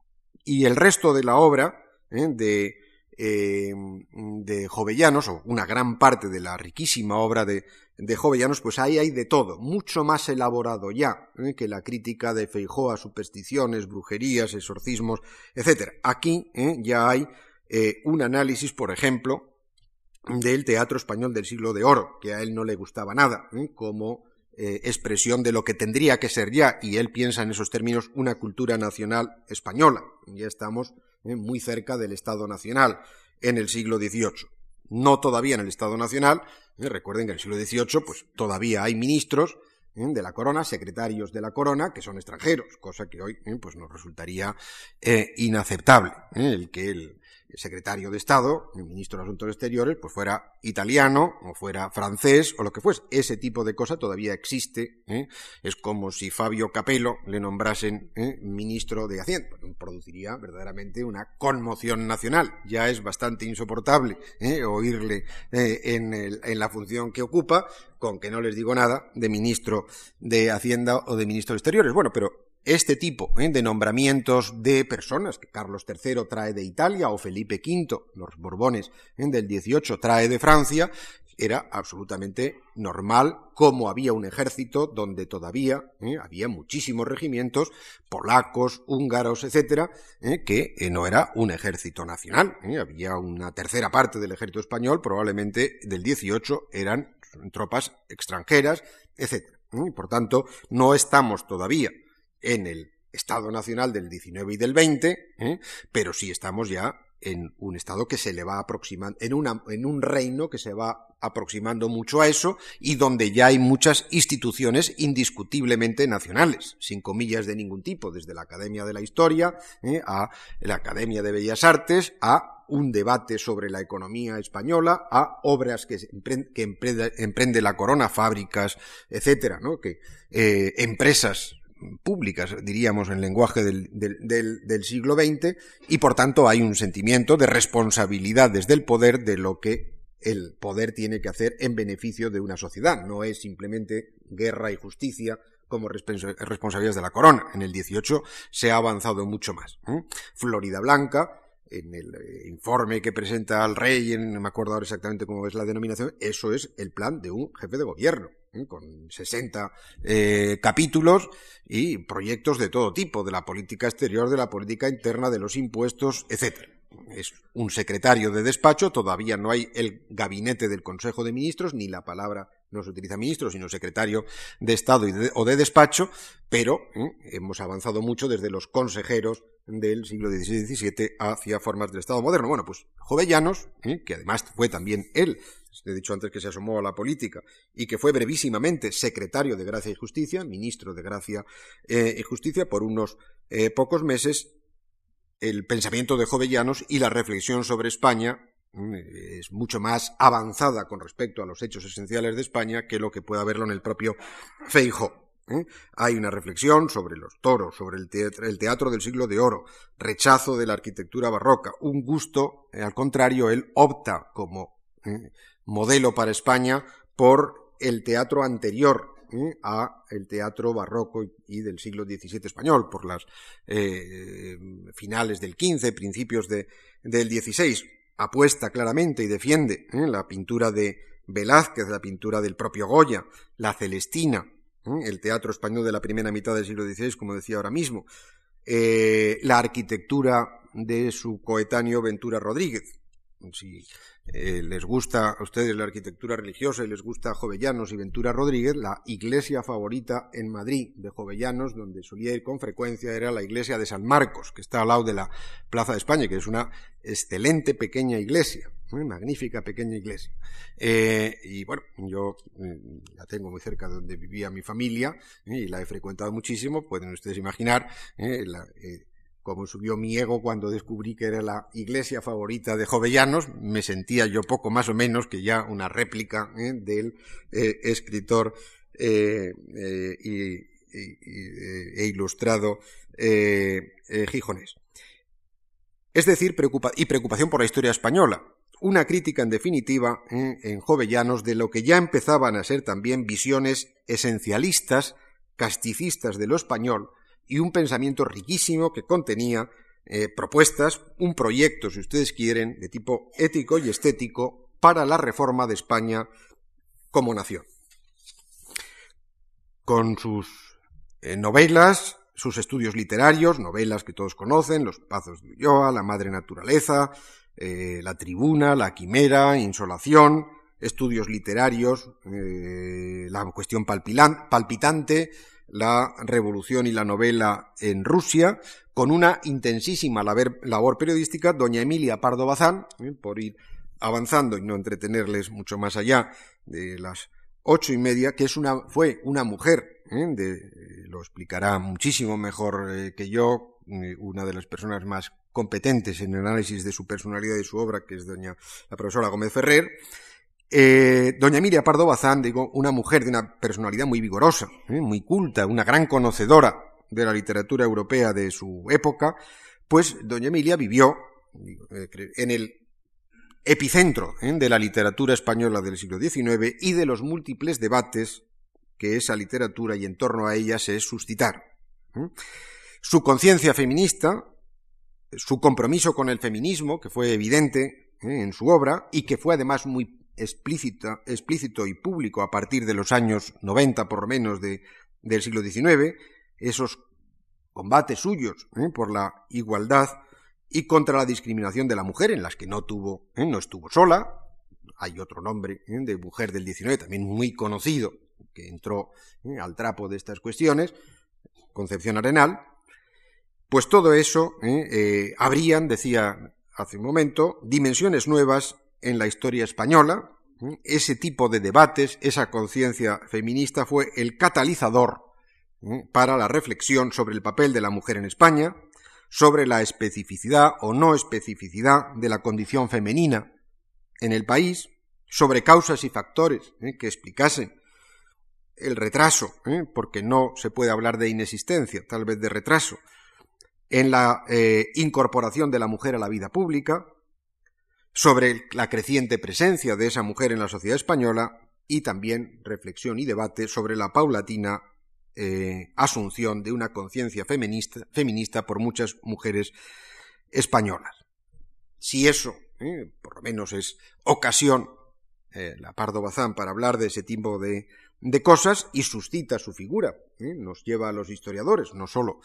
Y el resto de la obra ¿eh? de, eh, de Jovellanos, o una gran parte de la riquísima obra de, de Jovellanos, pues ahí hay de todo, mucho más elaborado ya ¿eh? que la crítica de Feijó a supersticiones, brujerías, exorcismos, etc. Aquí ya hay un análisis, por ejemplo, del teatro español del siglo de oro, que a él no le gustaba nada, como expresión de lo que tendría que ser ya, y él piensa en esos términos, una cultura nacional española. Ya estamos muy cerca del Estado Nacional en el siglo XVIII no todavía en el Estado Nacional. ¿eh? recuerden que en el siglo XVIII pues, todavía hay ministros ¿eh? de la corona, secretarios de la corona, que son extranjeros, cosa que hoy ¿eh? pues nos resultaría inaceptable. El que el secretario de Estado, el ministro de Asuntos Exteriores, pues fuera italiano o fuera francés o lo que fuese. Ese tipo de cosa todavía existe. ¿eh? Es como si Fabio Capello le nombrasen ¿eh? ministro de Hacienda. Pues produciría verdaderamente una conmoción nacional. Ya es bastante insoportable ¿eh? oírle en, en la función que ocupa, con que no les digo nada de ministro de Hacienda o de ministro de Exteriores. Bueno, pero este tipo ¿eh? de nombramientos de personas que Carlos III trae de Italia o Felipe V, los Borbones ¿eh? del 18 trae de Francia, era absolutamente normal, como había un ejército donde todavía ¿eh? había muchísimos regimientos polacos, húngaros, etcétera, que no era un ejército nacional. Había una tercera parte del ejército español, probablemente del 18 eran tropas extranjeras, etcétera. Por tanto, no estamos todavía en el Estado Nacional del 19 y del 20, ¿eh? pero sí estamos ya en un Estado que se le va aproximando, en, en un reino que se va aproximando mucho a eso y donde ya hay muchas instituciones indiscutiblemente nacionales, sin comillas de ningún tipo, desde la Academia de la Historia ¿eh? a la Academia de Bellas Artes, a un debate sobre la economía española, a obras que, emprende, la corona, fábricas, etcétera, ¿no? que eh, empresas públicas, diríamos, en lenguaje del, del, siglo XX, y por tanto hay un sentimiento de responsabilidad desde el poder de lo que el poder tiene que hacer en beneficio de una sociedad. No es simplemente guerra y justicia como responsabilidades de la corona. En el 18 se ha avanzado mucho más. Florida Blanca, en el eh, informe que presenta al rey, no me acuerdo ahora exactamente cómo es la denominación, eso es el plan de un jefe de gobierno. Con 60 capítulos y proyectos de todo tipo, de la política exterior, de la política interna, de los impuestos, etcétera es un secretario de despacho, todavía no hay el gabinete del Consejo de Ministros, ni la palabra no se utiliza ministro, sino secretario de Estado o de despacho, pero ¿eh? hemos avanzado mucho desde los consejeros del siglo XVI y XVII hacia formas del Estado moderno. Bueno, pues Jovellanos, ¿eh? que además fue también él, he dicho antes que se asomó a la política, y que fue brevísimamente secretario de Gracia y Justicia, ministro de Gracia eh, y Justicia por unos pocos meses, el pensamiento de Jovellanos y la reflexión sobre España mm, es mucho más avanzada con respecto a los hechos esenciales de España que lo que pueda verlo en el propio Feijó. ¿eh? Hay una reflexión sobre los toros, sobre el teatro, del siglo de oro, rechazo de la arquitectura barroca, un gusto, eh, al contrario, él opta como ¿eh? Modelo para España por el teatro anterior ¿eh? a el teatro barroco y del siglo XVII español, por las eh, finales del XV, principios del XVI. Apuesta claramente y defiende ¿eh? la pintura de Velázquez, la pintura del propio Goya, la Celestina, el teatro español de la primera mitad del siglo XVI, como decía ahora mismo, la arquitectura de su coetáneo Ventura Rodríguez. Eh, les gusta a ustedes la arquitectura religiosa y les gusta Jovellanos y Ventura Rodríguez, la iglesia favorita en Madrid de Jovellanos, donde solía ir con frecuencia, era la iglesia de San Marcos, que está al lado de la Plaza de España, que es una excelente pequeña iglesia, una magnífica pequeña iglesia. Eh, y bueno, yo eh, la tengo muy cerca de donde vivía mi familia y la he frecuentado muchísimo, pueden ustedes imaginar la, como subió mi ego cuando descubrí que era la iglesia favorita de Jovellanos, me sentía yo poco más o menos que ya una réplica ¿eh? del eh, escritor eh, e ilustrado Gijones. Es decir, y preocupación por la historia española. Una crítica, en definitiva, en Jovellanos de lo que ya empezaban a ser también visiones esencialistas, casticistas de lo español, y un pensamiento riquísimo que contenía eh, propuestas, un proyecto, si ustedes quieren, de tipo ético y estético para la reforma de España como nación. Con sus eh, novelas, sus estudios literarios, novelas que todos conocen, Los Pazos de Ulloa, La Madre Naturaleza, eh, La Tribuna, La Quimera, Insolación, estudios literarios, la cuestión palpitante, la revolución y la novela en Rusia, con una intensísima labor periodística, doña Emilia Pardo Bazán, ¿eh? por ir avanzando y no entretenerles mucho más allá de las ocho y media, que es una, fue una mujer, ¿eh? lo explicará muchísimo mejor eh, que yo, una de las personas más competentes en el análisis de su personalidad y su obra, que es doña la profesora Gómez Ferrer, eh, doña Emilia Pardo Bazán, digo, una mujer de una personalidad muy vigorosa, ¿eh? muy culta, una gran conocedora de la literatura europea de su época, pues doña Emilia vivió eh, en el epicentro de la literatura española del siglo XIX y de los múltiples debates que esa literatura y en torno a ella se suscitaron. Su conciencia feminista, su compromiso con el feminismo, que fue evidente en su obra y que fue además muy explícito y público a partir de los años 90 por lo menos de, del siglo XIX, esos combates suyos ¿eh? por la igualdad y contra la discriminación de la mujer, en las que no tuvo, ¿eh? no estuvo sola. Hay otro nombre ¿eh? de mujer del XIX también muy conocido que entró al trapo de estas cuestiones, Concepción Arenal. Pues todo eso habrían, decía hace un momento, dimensiones nuevas en la historia española. Ese tipo de debates, esa conciencia feminista fue el catalizador para la reflexión sobre el papel de la mujer en España, sobre la especificidad o no especificidad de la condición femenina en el país, sobre causas y factores que explicasen el retraso, porque no se puede hablar de inexistencia, tal vez de retraso, en la eh, incorporación de la mujer a la vida pública, sobre la creciente presencia de esa mujer en la sociedad española y también reflexión y debate sobre la paulatina eh, asunción de una conciencia feminista, feminista, por muchas mujeres españolas. Si eso, eh, por lo menos, es ocasión, eh, la Pardo Bazán, para hablar de ese tipo de de cosas y suscita su figura. Nos lleva a los historiadores, no solo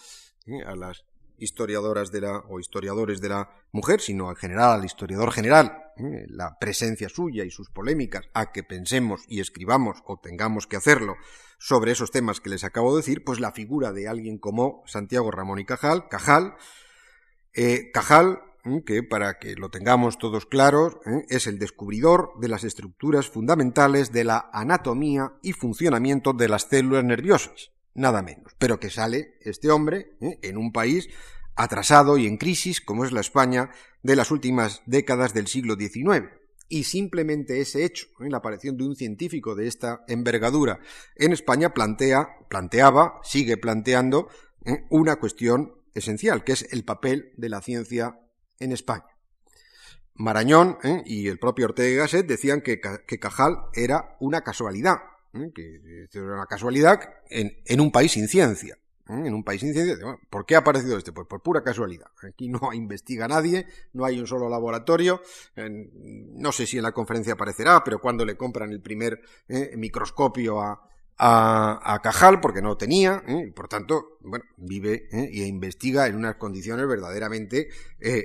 a las historiadoras de la, o historiadores de la mujer, sino en general al historiador general, ¿eh? la presencia suya y sus polémicas, a que pensemos y escribamos o tengamos que hacerlo sobre esos temas que les acabo de decir, pues la figura de alguien como Santiago Ramón y Cajal, Cajal, eh, Cajal, ¿eh? que para que lo tengamos todos claros, es el descubridor de las estructuras fundamentales de la anatomía y funcionamiento de las células nerviosas nada menos. Pero que sale este hombre ¿eh? en un país atrasado y en crisis como es la España de las últimas décadas del siglo XIX. Y simplemente ese hecho, ¿eh? la aparición de un científico de esta envergadura en España plantea, planteaba, sigue planteando ¿eh? una cuestión esencial, que es el papel de la ciencia en España. Marañón y el propio Ortega Gasset decían que Cajal era una casualidad. Que es una casualidad en, un país sin ciencia. ¿eh? En un país sin ciencia, ¿por qué ha aparecido este? Pues por pura casualidad. Aquí no investiga nadie, no hay un solo laboratorio. no sé si en la conferencia aparecerá, pero cuando le compran el primer ¿eh? microscopio a, a, Cajal porque no tenía, y por tanto, bueno, vive e investiga en unas condiciones verdaderamente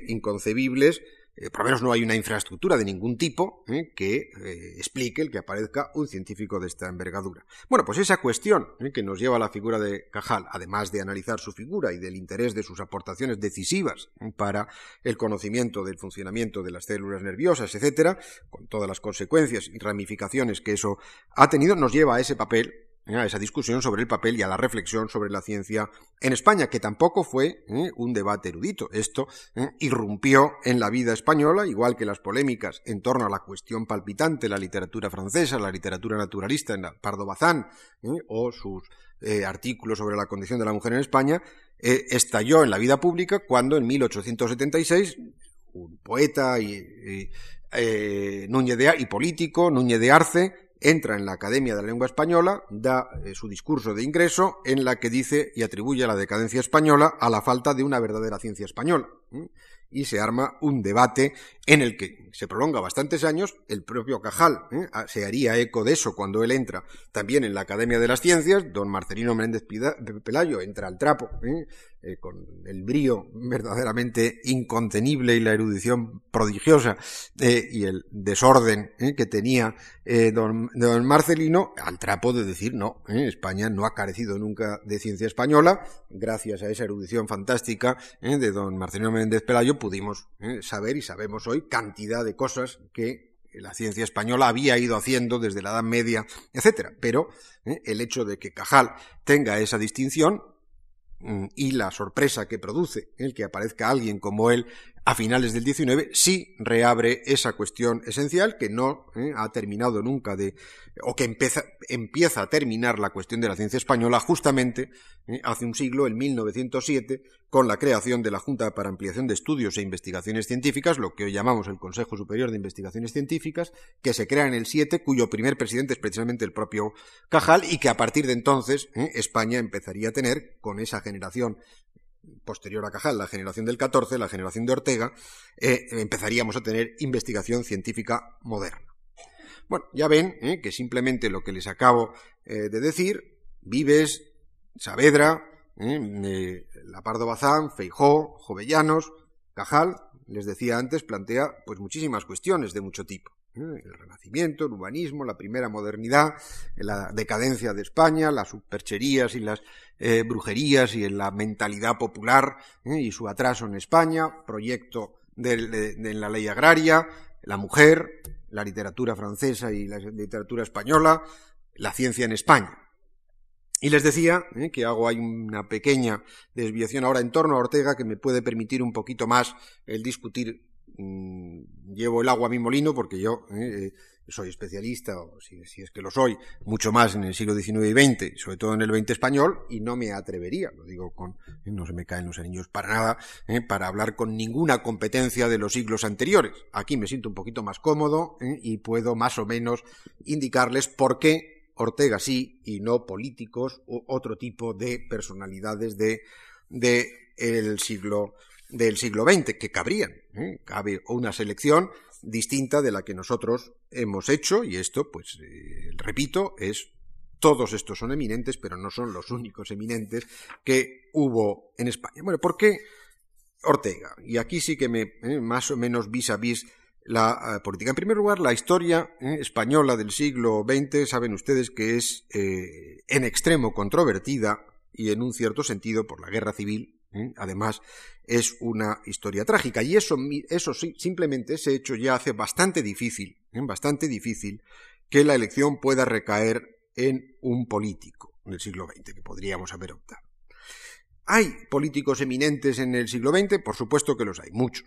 inconcebibles eh, por lo menos no hay una infraestructura de ningún tipo eh, que eh, explique el que aparezca un científico de esta envergadura. Bueno, pues esa cuestión que nos lleva a la figura de Cajal, además de analizar su figura y del interés de sus aportaciones decisivas para el conocimiento del funcionamiento de las células nerviosas, etcétera, con todas las consecuencias y ramificaciones que eso ha tenido, nos lleva a ese papel a esa discusión sobre el papel y a la reflexión sobre la ciencia en España, que tampoco fue ¿eh? un debate erudito. Esto ¿eh? irrumpió en la vida española, igual que las polémicas en torno a la cuestión palpitante, la literatura francesa, la literatura naturalista en Pardo Bazán, ¿eh? o sus artículos sobre la condición de la mujer en España, estalló en la vida pública cuando en 1876 un poeta y político, Núñez de Arce, entra en la Academia de la Lengua Española, da eh, su discurso de ingreso en la que dice y atribuye la decadencia española a la falta de una verdadera ciencia española. Y se arma un debate en el que se prolonga bastantes años. El propio Cajal ¿eh? se haría eco de eso cuando él entra también en la Academia de las Ciencias. Don Marcelino Méndez Pelayo entra al trapo ¿eh? Con el brío verdaderamente incontenible y la erudición prodigiosa eh, y el desorden eh, que tenía don, Marcelino, al trapo de decir, no, España no ha carecido nunca de ciencia española, gracias a esa erudición fantástica de don Marcelino Méndez Pelayo pudimos saber y sabemos hoy cantidad de cosas que la ciencia española había ido haciendo desde la Edad Media, etcétera. Pero el hecho de que Cajal tenga esa distinción y la sorpresa que produce el que aparezca alguien como él a finales del 19 sí reabre esa cuestión esencial que no eh, ha terminado nunca de o que empieza, empieza a terminar la cuestión de la ciencia española justamente eh, hace un siglo, en 1907, con la creación de la Junta para Ampliación de Estudios e Investigaciones Científicas, lo que hoy llamamos el Consejo Superior de Investigaciones Científicas, que se crea en el 7, cuyo primer presidente es precisamente el propio Cajal, y que a partir de entonces eh, España empezaría a tener, con esa generación posterior a Cajal, la generación del 14, la generación de Ortega, eh, empezaríamos a tener investigación científica moderna. Bueno, ya ven que simplemente lo que les acabo de decir, Vives, Saavedra, ¿eh? Lapardo Bazán, Feijó, Jovellanos, Cajal, les decía antes, plantea pues muchísimas cuestiones de mucho tipo. ¿Eh? El renacimiento, el humanismo, la primera modernidad, la decadencia de España, las supercherías y las eh, brujerías y la mentalidad popular y su atraso en España, proyecto de, de la ley agraria, la mujer, la literatura francesa y la literatura española, la ciencia en España. Y les decía eh, que hago ahí una pequeña desviación ahora en torno a Ortega que me puede permitir un poquito más el discutir. Mm, llevo el agua a mi molino porque yo eh, soy especialista, o si, es que lo soy, mucho más en el siglo XIX y XX, sobre todo en el XX español, y no me atrevería, lo digo con, eh, no se me caen los anillos para nada, para hablar con ninguna competencia de los siglos anteriores. Aquí me siento un poquito más cómodo y puedo más o menos indicarles por qué Ortega sí y no políticos u otro tipo de personalidades de, el siglo del siglo XX que cabrían. ¿eh? Cabe una selección distinta de la que nosotros hemos hecho y esto, pues, eh, repito, es Todos estos son eminentes, pero no son los únicos eminentes que hubo en España. Bueno, ¿por qué Ortega? Y aquí sí que me, eh, más o menos vis a vis la política. En primer lugar, la historia española del siglo XX, saben ustedes que es en extremo controvertida y en un cierto sentido por la guerra civil Además, es una historia trágica. Y eso, eso simplemente ese hecho ya hace bastante difícil, bastante difícil que la elección pueda recaer en un político del siglo XX, que podríamos haber optado. ¿Hay políticos eminentes en el siglo XX? Por supuesto que los hay, muchos.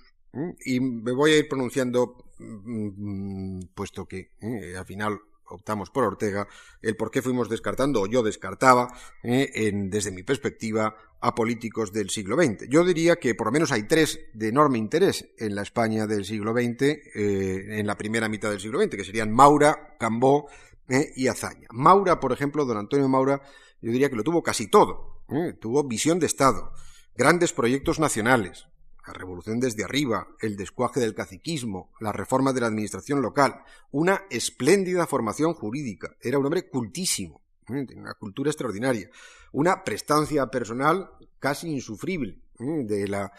Y me voy a ir pronunciando, mm, puesto que eh, al final optamos por Ortega, el por qué fuimos descartando, o yo descartaba, eh, desde mi perspectiva, a políticos del siglo XX. Yo diría que por lo menos hay tres de enorme interés en la España del siglo XX, eh, en la primera mitad del siglo XX, que serían Maura, Cambó ¿eh? y Azaña. Maura, por ejemplo, don Antonio Maura, yo diría que lo tuvo casi todo. Tuvo visión de Estado, grandes proyectos nacionales, la revolución desde arriba, el descuaje del caciquismo, la reforma de la administración local, una espléndida formación jurídica. Era un hombre cultísimo, ¿eh? una cultura extraordinaria, una prestancia personal casi insufrible, de la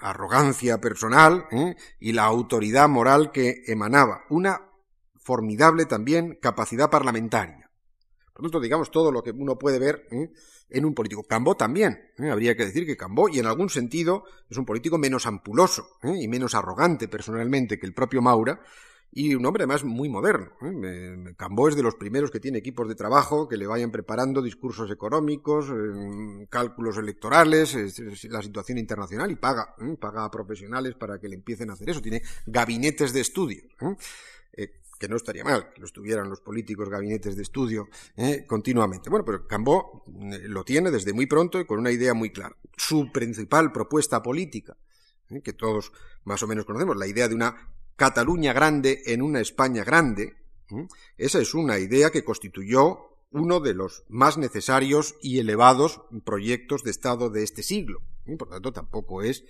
arrogancia personal y la autoridad moral que emanaba, una formidable también capacidad parlamentaria. Por lo tanto, digamos todo lo que uno puede ver ¿eh? En un político. Cambó también, ¿eh? habría que decir que Cambó, y en algún sentido es un político menos ampuloso ¿eh? y menos arrogante personalmente que el propio Maura, y un hombre además muy moderno. Cambó es de los primeros que tiene equipos de trabajo que le vayan preparando discursos económicos, cálculos electorales, la situación internacional y paga, paga a profesionales para que le empiecen a hacer eso. Tiene gabinetes de estudio que no estaría mal que los tuvieran los políticos gabinetes de estudio ¿eh? continuamente. Bueno, pero Cambó eh, lo tiene desde muy pronto y con una idea muy clara. Su principal propuesta política, ¿eh? que todos más o menos conocemos, la idea de una Cataluña grande en una España grande, esa es una idea que constituyó uno de los más necesarios y elevados proyectos de Estado de este siglo. Por tanto, tampoco es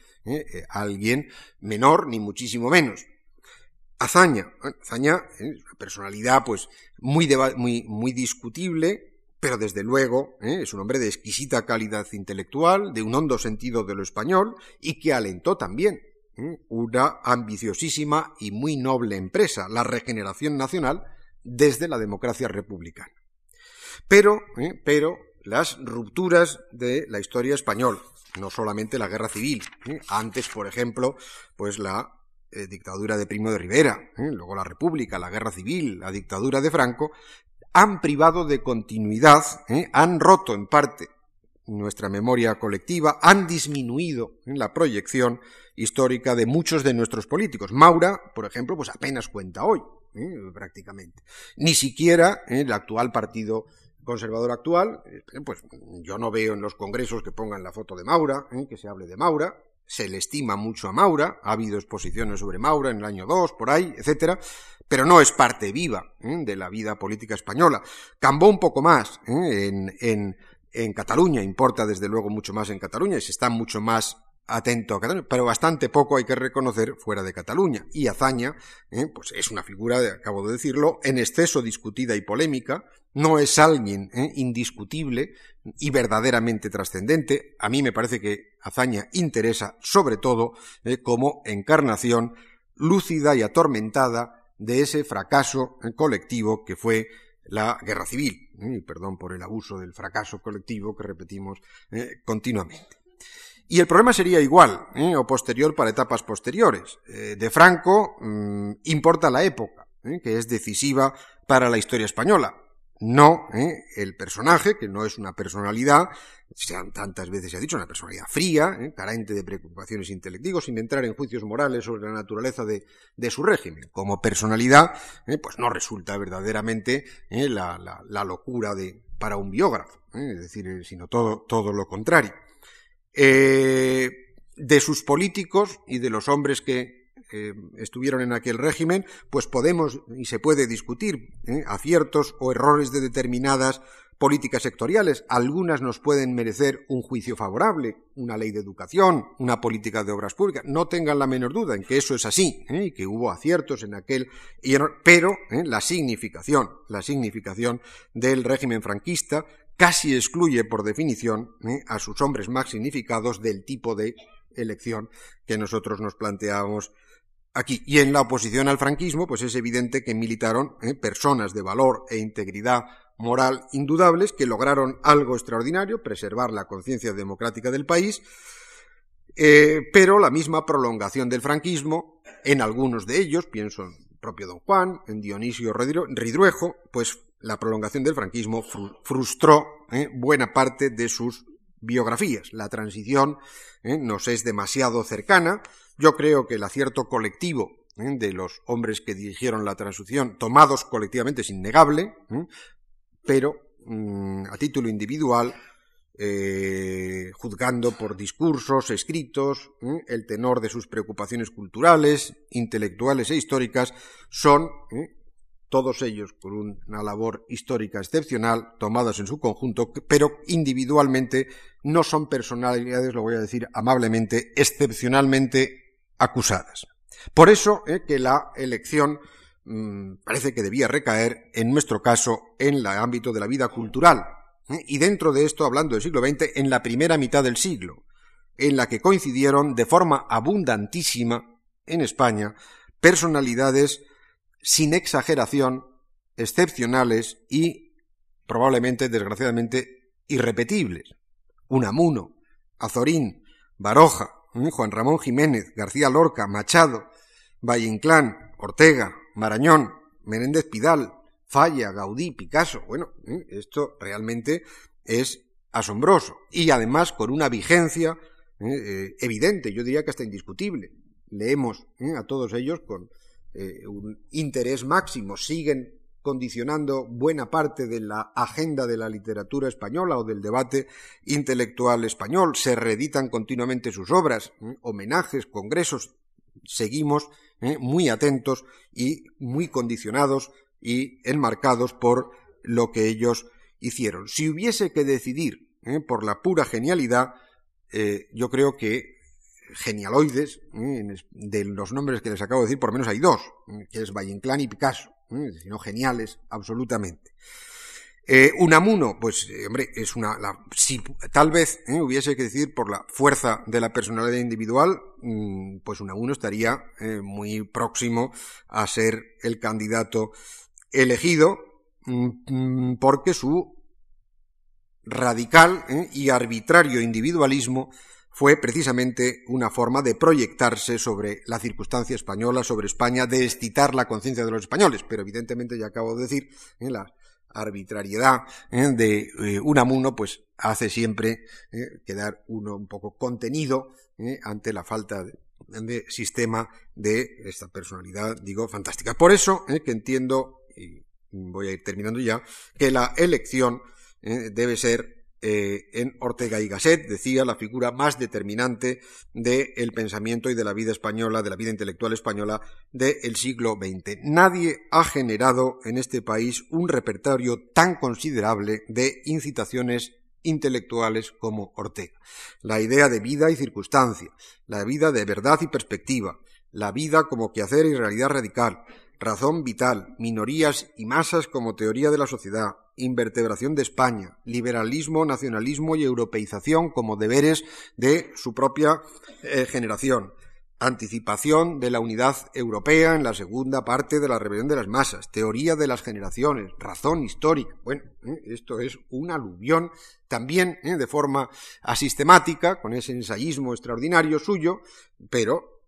alguien menor, ni muchísimo menos. Azaña. Azaña es una personalidad pues muy, muy, muy discutible, pero desde luego ¿eh? es un hombre de exquisita calidad intelectual, de un hondo sentido de lo español y que alentó también ¿eh? una ambiciosísima y muy noble empresa, la regeneración nacional desde la democracia republicana. Pero, ¿eh? pero las rupturas de la historia española, no solamente la guerra civil, antes, por ejemplo, pues la eh, dictadura de Primo de Rivera, ¿eh? luego la República, la Guerra Civil, la dictadura de Franco, han privado de continuidad, ¿eh? han roto en parte nuestra memoria colectiva, han disminuido la proyección histórica de muchos de nuestros políticos. Maura, por ejemplo, pues apenas cuenta hoy, prácticamente. Ni siquiera el actual partido conservador actual, pues yo no veo en los congresos que pongan la foto de Maura, que se hable de Maura, se le estima mucho a Maura, ha habido exposiciones sobre Maura en el año 2, por ahí, etcétera, pero no es parte viva ¿eh? de la vida política española. Cambó un poco más ¿eh? en, en, en Cataluña, importa desde luego mucho más en Cataluña y se está mucho más atento a Cataluña, pero bastante poco hay que reconocer fuera de Cataluña. Y Azaña, ¿eh? pues es una figura, acabo de decirlo, en exceso discutida y polémica, no es alguien ¿eh? indiscutible y verdaderamente trascendente. A mí me parece que Azaña interesa sobre todo ¿eh? como encarnación lúcida y atormentada de ese fracaso colectivo que fue la guerra civil. Perdón por el abuso del fracaso colectivo que repetimos continuamente. Y el problema sería igual, ¿eh? o posterior para etapas posteriores. Eh, de Franco mm, importa la época, ¿eh? que es decisiva para la historia española. No el personaje, que no es una personalidad, sean tantas veces se ha dicho, una personalidad fría, carente de preocupaciones intelectivas, sin entrar en juicios morales sobre la naturaleza de, su régimen. Como personalidad, pues no resulta verdaderamente la, la, locura de, para un biógrafo, es decir, sino todo, todo lo contrario. Eh, de sus políticos y de los hombres que eh, estuvieron en aquel régimen, pues podemos y se puede discutir ¿eh? aciertos o errores de determinadas políticas sectoriales. Algunas nos pueden merecer un juicio favorable, una ley de educación, una política de obras públicas. No tengan la menor duda en que eso es así, y que hubo aciertos en aquel, pero la significación, la significación del régimen franquista casi excluye por definición ¿eh? a sus hombres más significados del tipo de elección que nosotros nos planteábamos aquí. Y en la oposición al franquismo, pues es evidente que militaron personas de valor e integridad moral indudables que lograron algo extraordinario, preservar la conciencia democrática del país, eh, pero la misma prolongación del franquismo, en algunos de ellos, pienso propio don Juan, en Dionisio Ridruejo, pues la prolongación del franquismo frustró eh, buena parte de sus biografías. La transición eh, nos es demasiado cercana. Yo creo que el acierto colectivo de los hombres que dirigieron la transición, tomados colectivamente, es innegable pero mm, a título individual, eh, juzgando por discursos, escritos, el tenor de sus preocupaciones culturales, intelectuales e históricas, son todos ellos con una labor histórica excepcional, tomados en su conjunto, pero individualmente no son personalidades, lo voy a decir amablemente, excepcionalmente acusadas. Por eso eh, que la elección Mm, parece que debía recaer, en nuestro caso, en el ámbito de la vida cultural. ¿Eh? Y dentro de esto, hablando del siglo XX, en la primera mitad del siglo, en la que coincidieron de forma abundantísima en España personalidades sin exageración, excepcionales y probablemente, desgraciadamente, irrepetibles. Unamuno, Azorín, Baroja, ¿eh? Juan Ramón Jiménez, García Lorca, Machado, Valle Inclán, Ortega, Marañón, Menéndez Pidal, Falla, Gaudí, Picasso. Bueno, ¿eh? esto realmente es asombroso y además con una vigencia ¿eh? Eh, evidente, yo diría que hasta indiscutible. Leemos a todos ellos con un interés máximo, siguen condicionando buena parte de la agenda de la literatura española o del debate intelectual español, se reeditan continuamente sus obras, homenajes, congresos, seguimos muy atentos y muy condicionados y enmarcados por lo que ellos hicieron. Si hubiese que decidir ¿eh? por la pura genialidad, eh, yo creo que genialoides, de los nombres que les acabo de decir, por lo menos hay dos, que es Valle y Picasso, sino geniales absolutamente. Eh, Unamuno, pues, eh, hombre, es una. si tal vez eh, hubiese que decir por la fuerza de la personalidad individual, mm, pues Unamuno estaría muy próximo a ser el candidato elegido, mm, mm, porque su radical y arbitrario individualismo fue precisamente una forma de proyectarse sobre la circunstancia española, sobre España, de excitar la conciencia de los españoles. Pero evidentemente, ya acabo de decir, en la arbitrariedad ¿eh? de eh, Unamuno, pues hace siempre ¿eh? quedar uno un poco contenido ante la falta de, sistema de esta personalidad, digo, fantástica. Por eso que entiendo, y voy a ir terminando ya, que la elección debe ser eh, en Ortega y Gasset, decía, la figura más determinante del pensamiento y de la vida española, de la vida intelectual española del siglo XX. Nadie ha generado en este país un repertorio tan considerable de incitaciones intelectuales como Ortega. La idea de vida y circunstancia, la vida de verdad y perspectiva, la vida como quehacer y realidad radical, razón vital, minorías y masas como teoría de la sociedad, invertebración de España, liberalismo, nacionalismo y europeización como deberes de su propia eh, generación, anticipación de la unidad europea en la segunda parte de la rebelión de las masas, teoría de las generaciones, razón histórica. Bueno, eh, esto es un aluvión también eh, de forma asistemática, con ese ensayismo extraordinario suyo, pero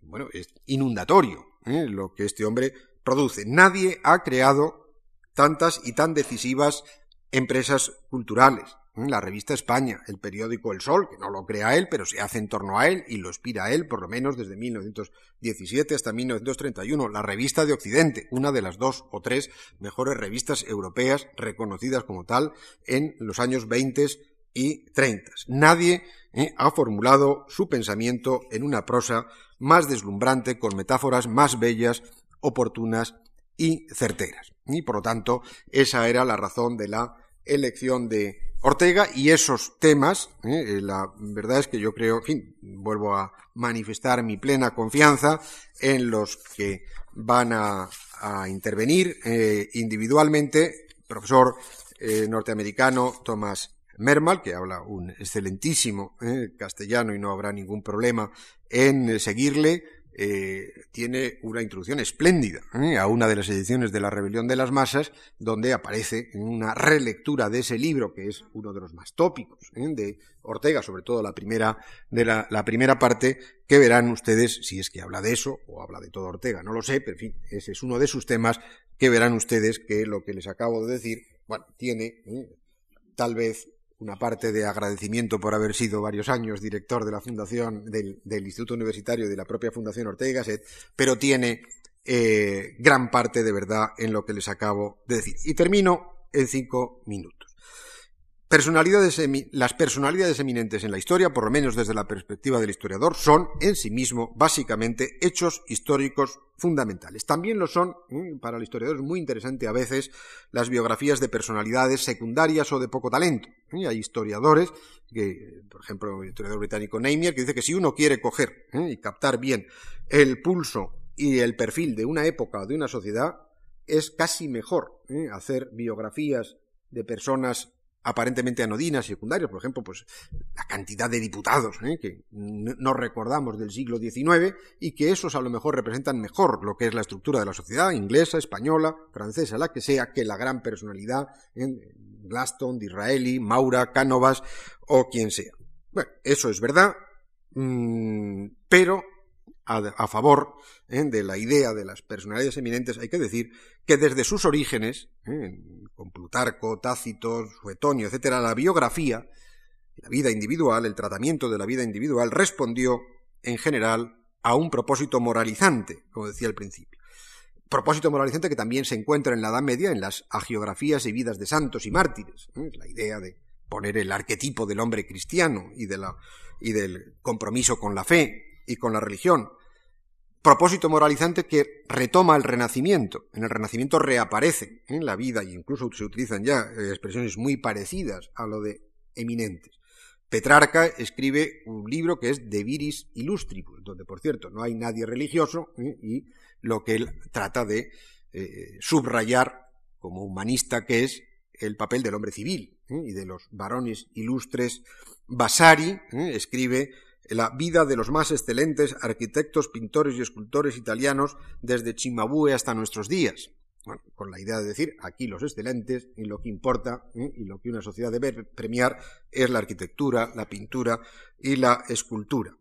bueno, es inundatorio lo que este hombre produce. Nadie ha creado tantas y tan decisivas empresas culturales. La revista España, el periódico El Sol, que no lo crea él, pero se hace en torno a él y lo inspira él, por lo menos desde 1917 hasta 1931. La revista de Occidente, una de las dos o tres mejores revistas europeas reconocidas como tal en los años 20 y 30. Nadie eh, ha formulado su pensamiento en una prosa más deslumbrante, con metáforas más bellas, oportunas y certeras. Y por lo tanto, esa era la razón de la elección de Ortega y esos temas, ¿eh? la verdad es que yo creo, en fin, vuelvo a manifestar mi plena confianza en los que van a, intervenir eh, individualmente, profesor eh, norteamericano Thomas Mermal, que habla un excelentísimo castellano y no habrá ningún problema en seguirle, eh, tiene una introducción espléndida ¿eh? a una de las ediciones de La Rebelión de las Masas, donde aparece en una relectura de ese libro, que es uno de los más tópicos ¿eh? de Ortega, sobre todo la primera, de la, primera parte, que verán ustedes, si es que habla de eso, o habla de todo Ortega, no lo sé, pero en fin, ese es uno de sus temas, que verán ustedes que lo que les acabo de decir, bueno, tiene tal vez una parte de agradecimiento por haber sido varios años director de la Fundación, del, Instituto Universitario de la propia Fundación Ortega pero tiene eh, gran parte de verdad en lo que les acabo de decir. Y termino en cinco minutos las personalidades eminentes en la historia, por lo menos desde la perspectiva del historiador, son en sí mismo básicamente hechos históricos fundamentales. También lo son, para el historiador es muy interesante a veces, las biografías de personalidades secundarias o de poco talento. ¿eh? Hay historiadores, que, por ejemplo, el historiador británico Neimier, que dice que si uno quiere coger ¿eh? y captar bien el pulso y el perfil de una época o de una sociedad, es casi mejor ¿eh? hacer biografías de personas aparentemente anodinas, secundarias, por ejemplo, pues la cantidad de diputados ¿eh? que no recordamos del siglo XIX y que esos a lo mejor representan mejor lo que es la estructura de la sociedad inglesa, española, francesa, la que sea, que la gran personalidad ¿eh? Glaston, Disraeli, Maura, Cánovas o quien sea. Bueno, eso es verdad, mm, pero a, favor ¿eh? de la idea de las personalidades eminentes, hay que decir que desde sus orígenes, ¿eh? con Plutarco, Tácito, Suetonio, etcétera, la biografía, la vida individual, el tratamiento de la vida individual, respondió, en general, a un propósito moralizante, como decía al principio. Propósito moralizante que también se encuentra en la Edad Media en las agiografías y vidas de santos y mártires. ¿eh? La idea de poner el arquetipo del hombre cristiano y, de la, y del compromiso con la fe y con la religión. Propósito moralizante que retoma el Renacimiento. En el Renacimiento reaparece en la vida, y incluso se utilizan ya eh, expresiones muy parecidas a lo de eminentes. Petrarca escribe un libro que es De Viris Illustribus, donde, por cierto, no hay nadie religioso ¿eh? y lo que él trata de eh, subrayar como humanista que es el papel del hombre civil y de los varones ilustres. Vasari escribe la vida de los más excelentes arquitectos, pintores y escultores italianos desde Cimabue hasta nuestros días. con la idea de decir, aquí los excelentes, y lo que importa, ¿eh? y lo que una sociedad debe premiar, es la arquitectura, la pintura y la escultura.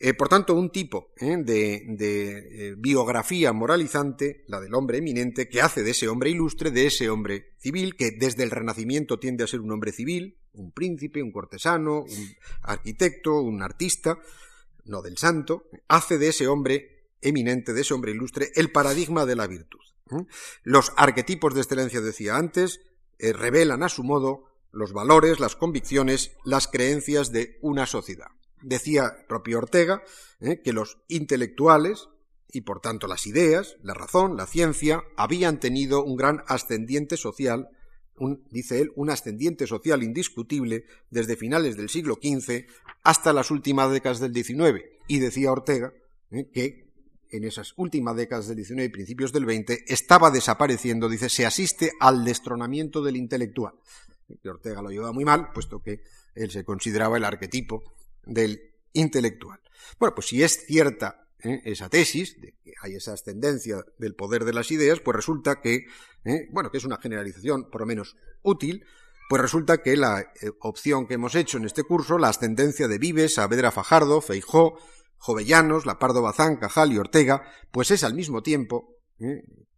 Eh, por tanto, un tipo ¿eh? de, biografía moralizante, la del hombre eminente, que hace de ese hombre ilustre, de ese hombre civil, que desde el Renacimiento tiende a ser un hombre civil, un príncipe, un cortesano, un arquitecto, un artista, no del santo, hace de ese hombre eminente, de ese hombre ilustre, el paradigma de la virtud. Los arquetipos de excelencia, decía antes, eh, revelan a su modo los valores, las convicciones, las creencias de una sociedad. Decía propio Ortega ¿eh? que los intelectuales, y por tanto las ideas, la razón, la ciencia, habían tenido un gran ascendiente social dice él, un ascendiente social indiscutible desde finales del siglo XV hasta las últimas décadas del XIX. Y decía Ortega ¿eh? que en esas últimas décadas del XIX y principios del XX estaba desapareciendo, dice, se asiste al destronamiento del intelectual. Ortega lo llevaba muy mal, puesto que él se consideraba el arquetipo del intelectual. Bueno, pues si es cierta ¿eh? esa tesis, de que hay esa ascendencia del poder de las ideas, pues resulta que, ¿eh? bueno, que es una generalización por lo menos útil, pues resulta que la eh, opción que hemos hecho en este curso, la ascendencia de Vives, Saavedra Fajardo, Feijó, Jovellanos, Lapardo Bazán, Cajal y Ortega, pues es al mismo tiempo,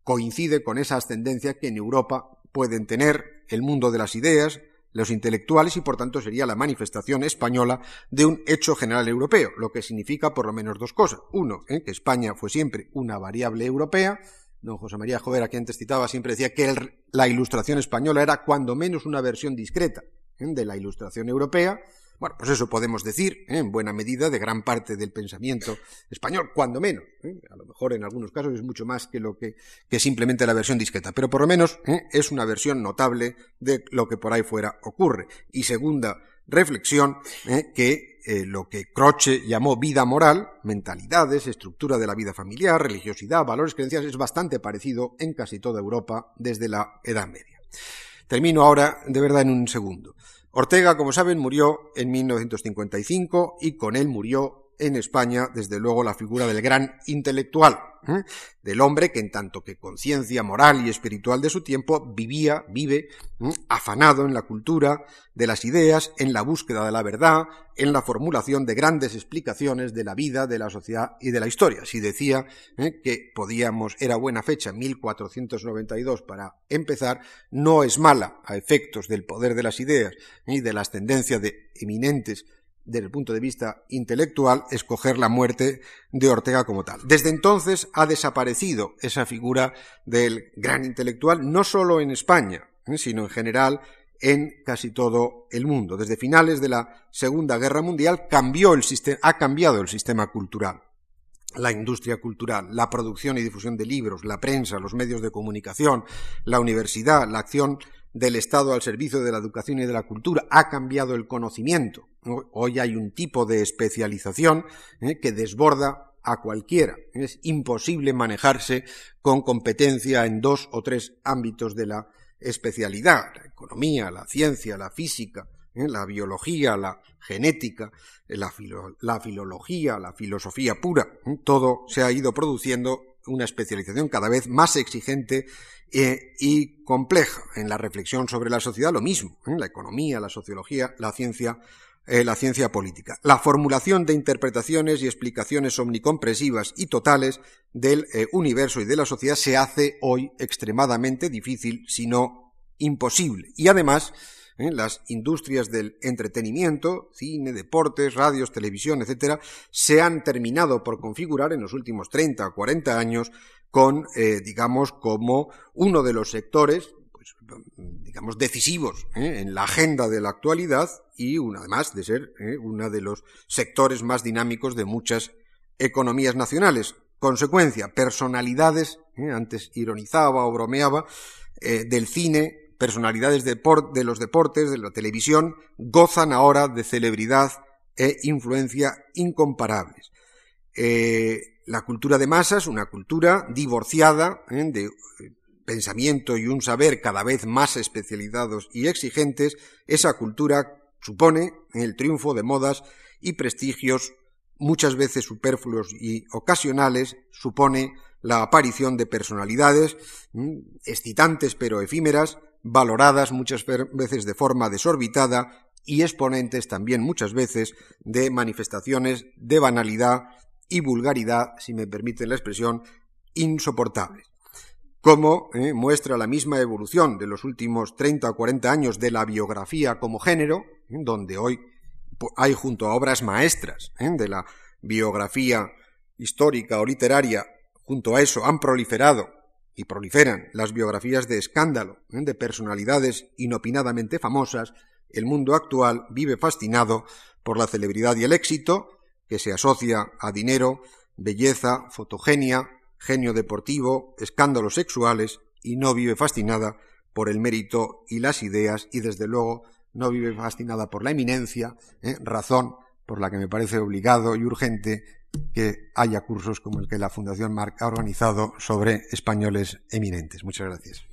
coincide con esa ascendencia que en Europa pueden tener el mundo de las ideas, los intelectuales y por tanto sería la manifestación española de un hecho general europeo, lo que significa por lo menos dos cosas. Uno, ¿eh? que España fue siempre una variable europea. Don José María Jover, a quien antes citaba, siempre decía que la ilustración española era cuando menos una versión discreta ¿eh? de la ilustración europea. Bueno, pues eso podemos decir, ¿eh? en buena medida, de gran parte del pensamiento español, cuando menos. ¿eh? A lo mejor en algunos casos es mucho más que lo que, simplemente la versión discreta, pero por lo menos ¿eh? es una versión notable de lo que por ahí fuera ocurre. Y segunda reflexión, que lo que Croce llamó vida moral, mentalidades, estructura de la vida familiar, religiosidad, valores creencias, es bastante parecido en casi toda Europa desde la Edad Media. Termino ahora de verdad en un segundo. Ortega, como saben, murió en 1955 y con él murió en España, desde luego, la figura del gran intelectual, ¿eh? del hombre que en tanto que conciencia moral y espiritual de su tiempo vivía, vive, ¿eh? afanado en la cultura de las ideas, en la búsqueda de la verdad, en la formulación de grandes explicaciones de la vida, de la sociedad y de la historia. Si decía ¿eh? que podíamos, era buena fecha, 1492 para empezar, no es mala a efectos del poder de las ideas y de las tendencias de eminentes desde el punto de vista intelectual, escoger la muerte de Ortega como tal. Desde entonces ha desaparecido esa figura del gran intelectual, no solo en España, ¿eh? sino en general en casi todo el mundo. Desde finales de la Segunda Guerra Mundial cambió el ha cambiado el sistema cultural la industria cultural, la producción y difusión de libros, la prensa, los medios de comunicación, la universidad, la acción del Estado al servicio de la educación y de la cultura, ha cambiado el conocimiento. Hoy hay un tipo de especialización ¿eh? que desborda a cualquiera. Es imposible manejarse con competencia en dos o tres ámbitos de la especialidad, la economía, la ciencia, la física, ¿eh? la biología, la genética, la, la, filología, la filosofía pura. ¿eh? Todo se ha ido produciendo una especialización cada vez más exigente eh, y compleja. En la reflexión sobre la sociedad lo mismo, en la economía, la sociología, la ciencia, eh, la ciencia política. La formulación de interpretaciones y explicaciones omnicompresivas y totales del eh, universo y de la sociedad se hace hoy extremadamente difícil, si no imposible. Y además, las industrias del entretenimiento, cine, deportes, radios, televisión, etcétera, se han terminado por configurar en los últimos 30 o 40 años con, eh, digamos, como uno de los sectores, pues, digamos, decisivos ¿eh? en la agenda de la actualidad y además de ser ¿eh? uno de los sectores más dinámicos de muchas economías nacionales. Consecuencia, personalidades, antes ironizaba o bromeaba, del cine, personalidades de, los deportes, de la televisión, gozan ahora de celebridad e influencia incomparables. La cultura de masas, una cultura divorciada ¿eh? de eh, pensamiento y un saber cada vez más especializados y exigentes, esa cultura supone el triunfo de modas y prestigios muchas veces superfluos y ocasionales, supone la aparición de personalidades excitantes pero efímeras, valoradas muchas veces de forma desorbitada y exponentes también muchas veces de manifestaciones de banalidad y vulgaridad, si me permiten la expresión, insoportables. Como eh, muestra la misma evolución de los últimos 30 o 40 años de la biografía como género, donde hoy hay junto a obras maestras ¿eh? de la biografía histórica o literaria, junto a eso han proliferado y proliferan las biografías de escándalo ¿eh? de personalidades inopinadamente famosas, el mundo actual vive fascinado por la celebridad y el éxito, que se asocia a dinero, belleza, fotogenia, genio deportivo, escándalos sexuales y no vive fascinada por el mérito y las ideas y desde luego no vive fascinada por la eminencia, ¿eh? razón por la que me parece obligado y urgente que haya cursos como el que la Fundación Marc ha organizado sobre españoles eminentes. Muchas gracias.